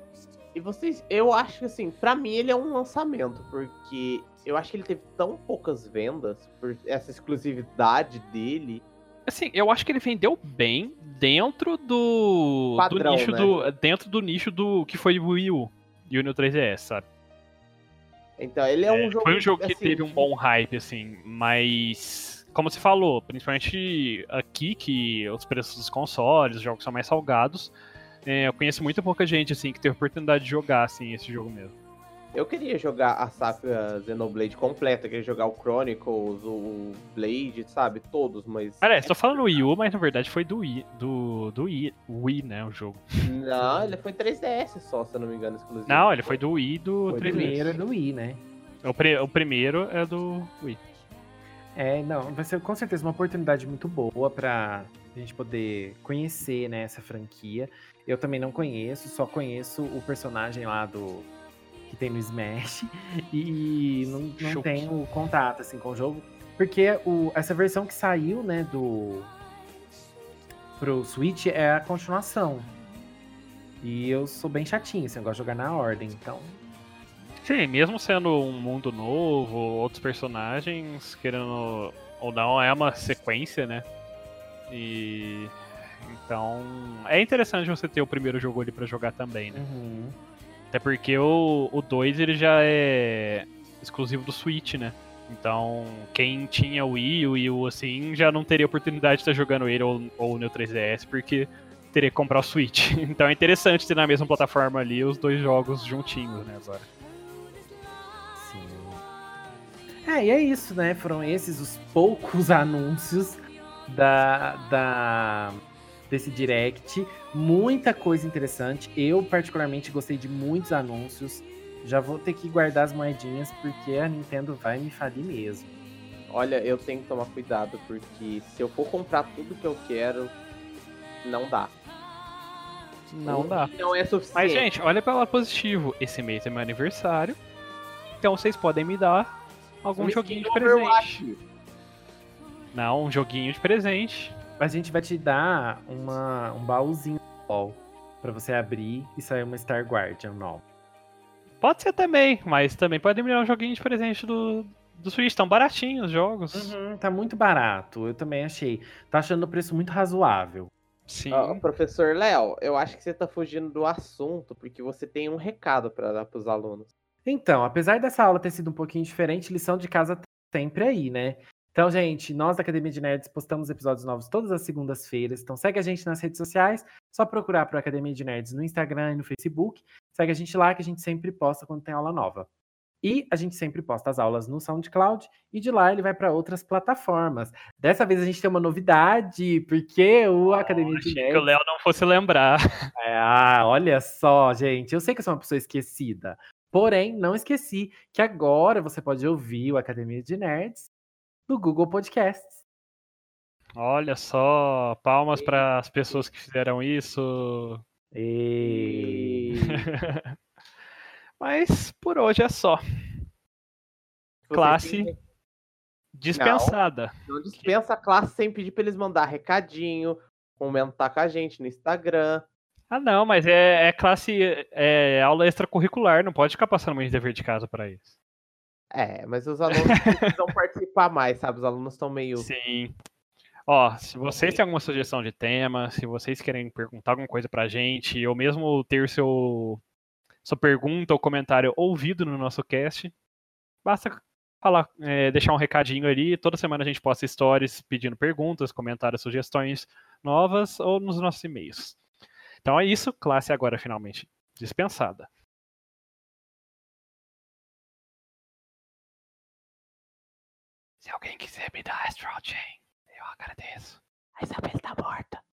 E vocês, eu acho que assim, pra mim ele é um lançamento, porque eu acho que ele teve tão poucas vendas por essa exclusividade dele. Assim, eu acho que ele vendeu bem dentro do, Padrão, do nicho né? do dentro do nicho do que foi o Wii U e o New 3DS, sabe? Então, ele é, um jogo. Foi um jogo que assim, teve um bom hype, assim, mas. Como você falou, principalmente aqui, que os preços dos consoles, os jogos são mais salgados. é, eu conheço muito pouca gente, assim, que teve oportunidade de jogar, assim, esse jogo mesmo. Eu queria jogar a saga Xenoblade completa, eu queria jogar o Chronicles, o Blade, sabe? Todos, mas. Aliás, tô falando Wii U, mas na verdade foi do Wii, do, do Wii, Wii, né, o jogo. Não, ele foi 3DS só, se eu não me engano, exclusivo. Não, ele foi do Wii e do Foi O 3DS. primeiro é do Wii, né? O, pri- o primeiro é do Wii. É, não, vai ser com certeza uma oportunidade muito boa pra gente poder conhecer, né, essa franquia. Eu também não conheço, só conheço o personagem lá do que tem no Smash e não, não tenho contato assim com o jogo, porque o, essa versão que saiu, né, do pro Switch é a continuação. E eu sou bem chatinho, assim, eu gosto de jogar na ordem, então Sim, mesmo sendo um mundo novo, outros personagens, querendo ou não, é uma sequência, né? E. Então. É interessante você ter o primeiro jogo ali pra jogar também, né? uhum. Até porque o 2 ele já é exclusivo do Switch, né? Então, quem tinha o Wii, o Wii U assim, já não teria oportunidade de estar jogando ele ou, ou o Neo 3DS, porque teria que comprar o Switch. Então é interessante ter na mesma plataforma ali os dois jogos juntinhos, né, agora. Sim. É, e é isso, né? Foram esses os poucos anúncios da, da desse direct. Muita coisa interessante. Eu, particularmente, gostei de muitos anúncios. Já vou ter que guardar as moedinhas porque a Nintendo vai me falir mesmo. Olha, eu tenho que tomar cuidado, porque se eu for comprar tudo que eu quero, não dá. Não dá. Não é suficiente. Mas, gente, olha pelo lado positivo. Esse mês é meu aniversário. Então vocês podem me dar algum Um joguinho de presente. Overwatch. Não, um joguinho de presente. A gente vai te dar uma, um baúzinho do pra você abrir e sair uma Star Guardian nova. Pode ser também, mas também pode me dar um joguinho de presente do, do Switch. Tão baratinhos os jogos. Uhum, tá muito barato, eu também achei. Tá achando o preço muito razoável. Sim. Ó, professor Léo, eu acho que você tá fugindo do assunto, porque você tem um recado pra dar pros alunos. Então, apesar dessa aula ter sido um pouquinho diferente, lição de casa tá sempre aí, né? Então, gente, nós da Academia de Nerds postamos episódios novos todas as segundas-feiras. Então, segue a gente nas redes sociais. Só procurar por Academia de Nerds no Instagram e no Facebook. Segue a gente lá que a gente sempre posta quando tem aula nova. E a gente sempre posta as aulas no SoundCloud e de lá ele vai para outras plataformas. Dessa vez a gente tem uma novidade, porque o Academia de Achei que o Nerds Léo não fosse lembrar. é, ah, olha só, gente. Eu sei que eu sou uma pessoa esquecida. Porém, não esqueci que agora você pode ouvir o Academia de Nerds no Google Podcasts. Olha só, palmas para as pessoas que fizeram isso. E... Mas por hoje é só. Você Classe. tem- Dispensada. Não dispensa a classe sem pedir pra eles mandar recadinho, comentar com a gente no Instagram. Ah, não, mas é, é classe. É aula extracurricular, não pode ficar passando muito dever de casa para isso. É, mas os alunos precisam participar mais, sabe? Os alunos estão meio. Sim. Ó, se vocês têm alguma sugestão de tema, se vocês querem perguntar alguma coisa pra gente, ou mesmo ter seu sua pergunta ou comentário ouvido no nosso cast, basta falar, é, deixar um recadinho ali. Toda semana a gente posta stories pedindo perguntas, comentários, sugestões novas ou nos nossos e-mails. Então é isso, classe agora finalmente dispensada. Se alguém quiser me dar Astral Chain, eu agradeço. A Isabel tá morta.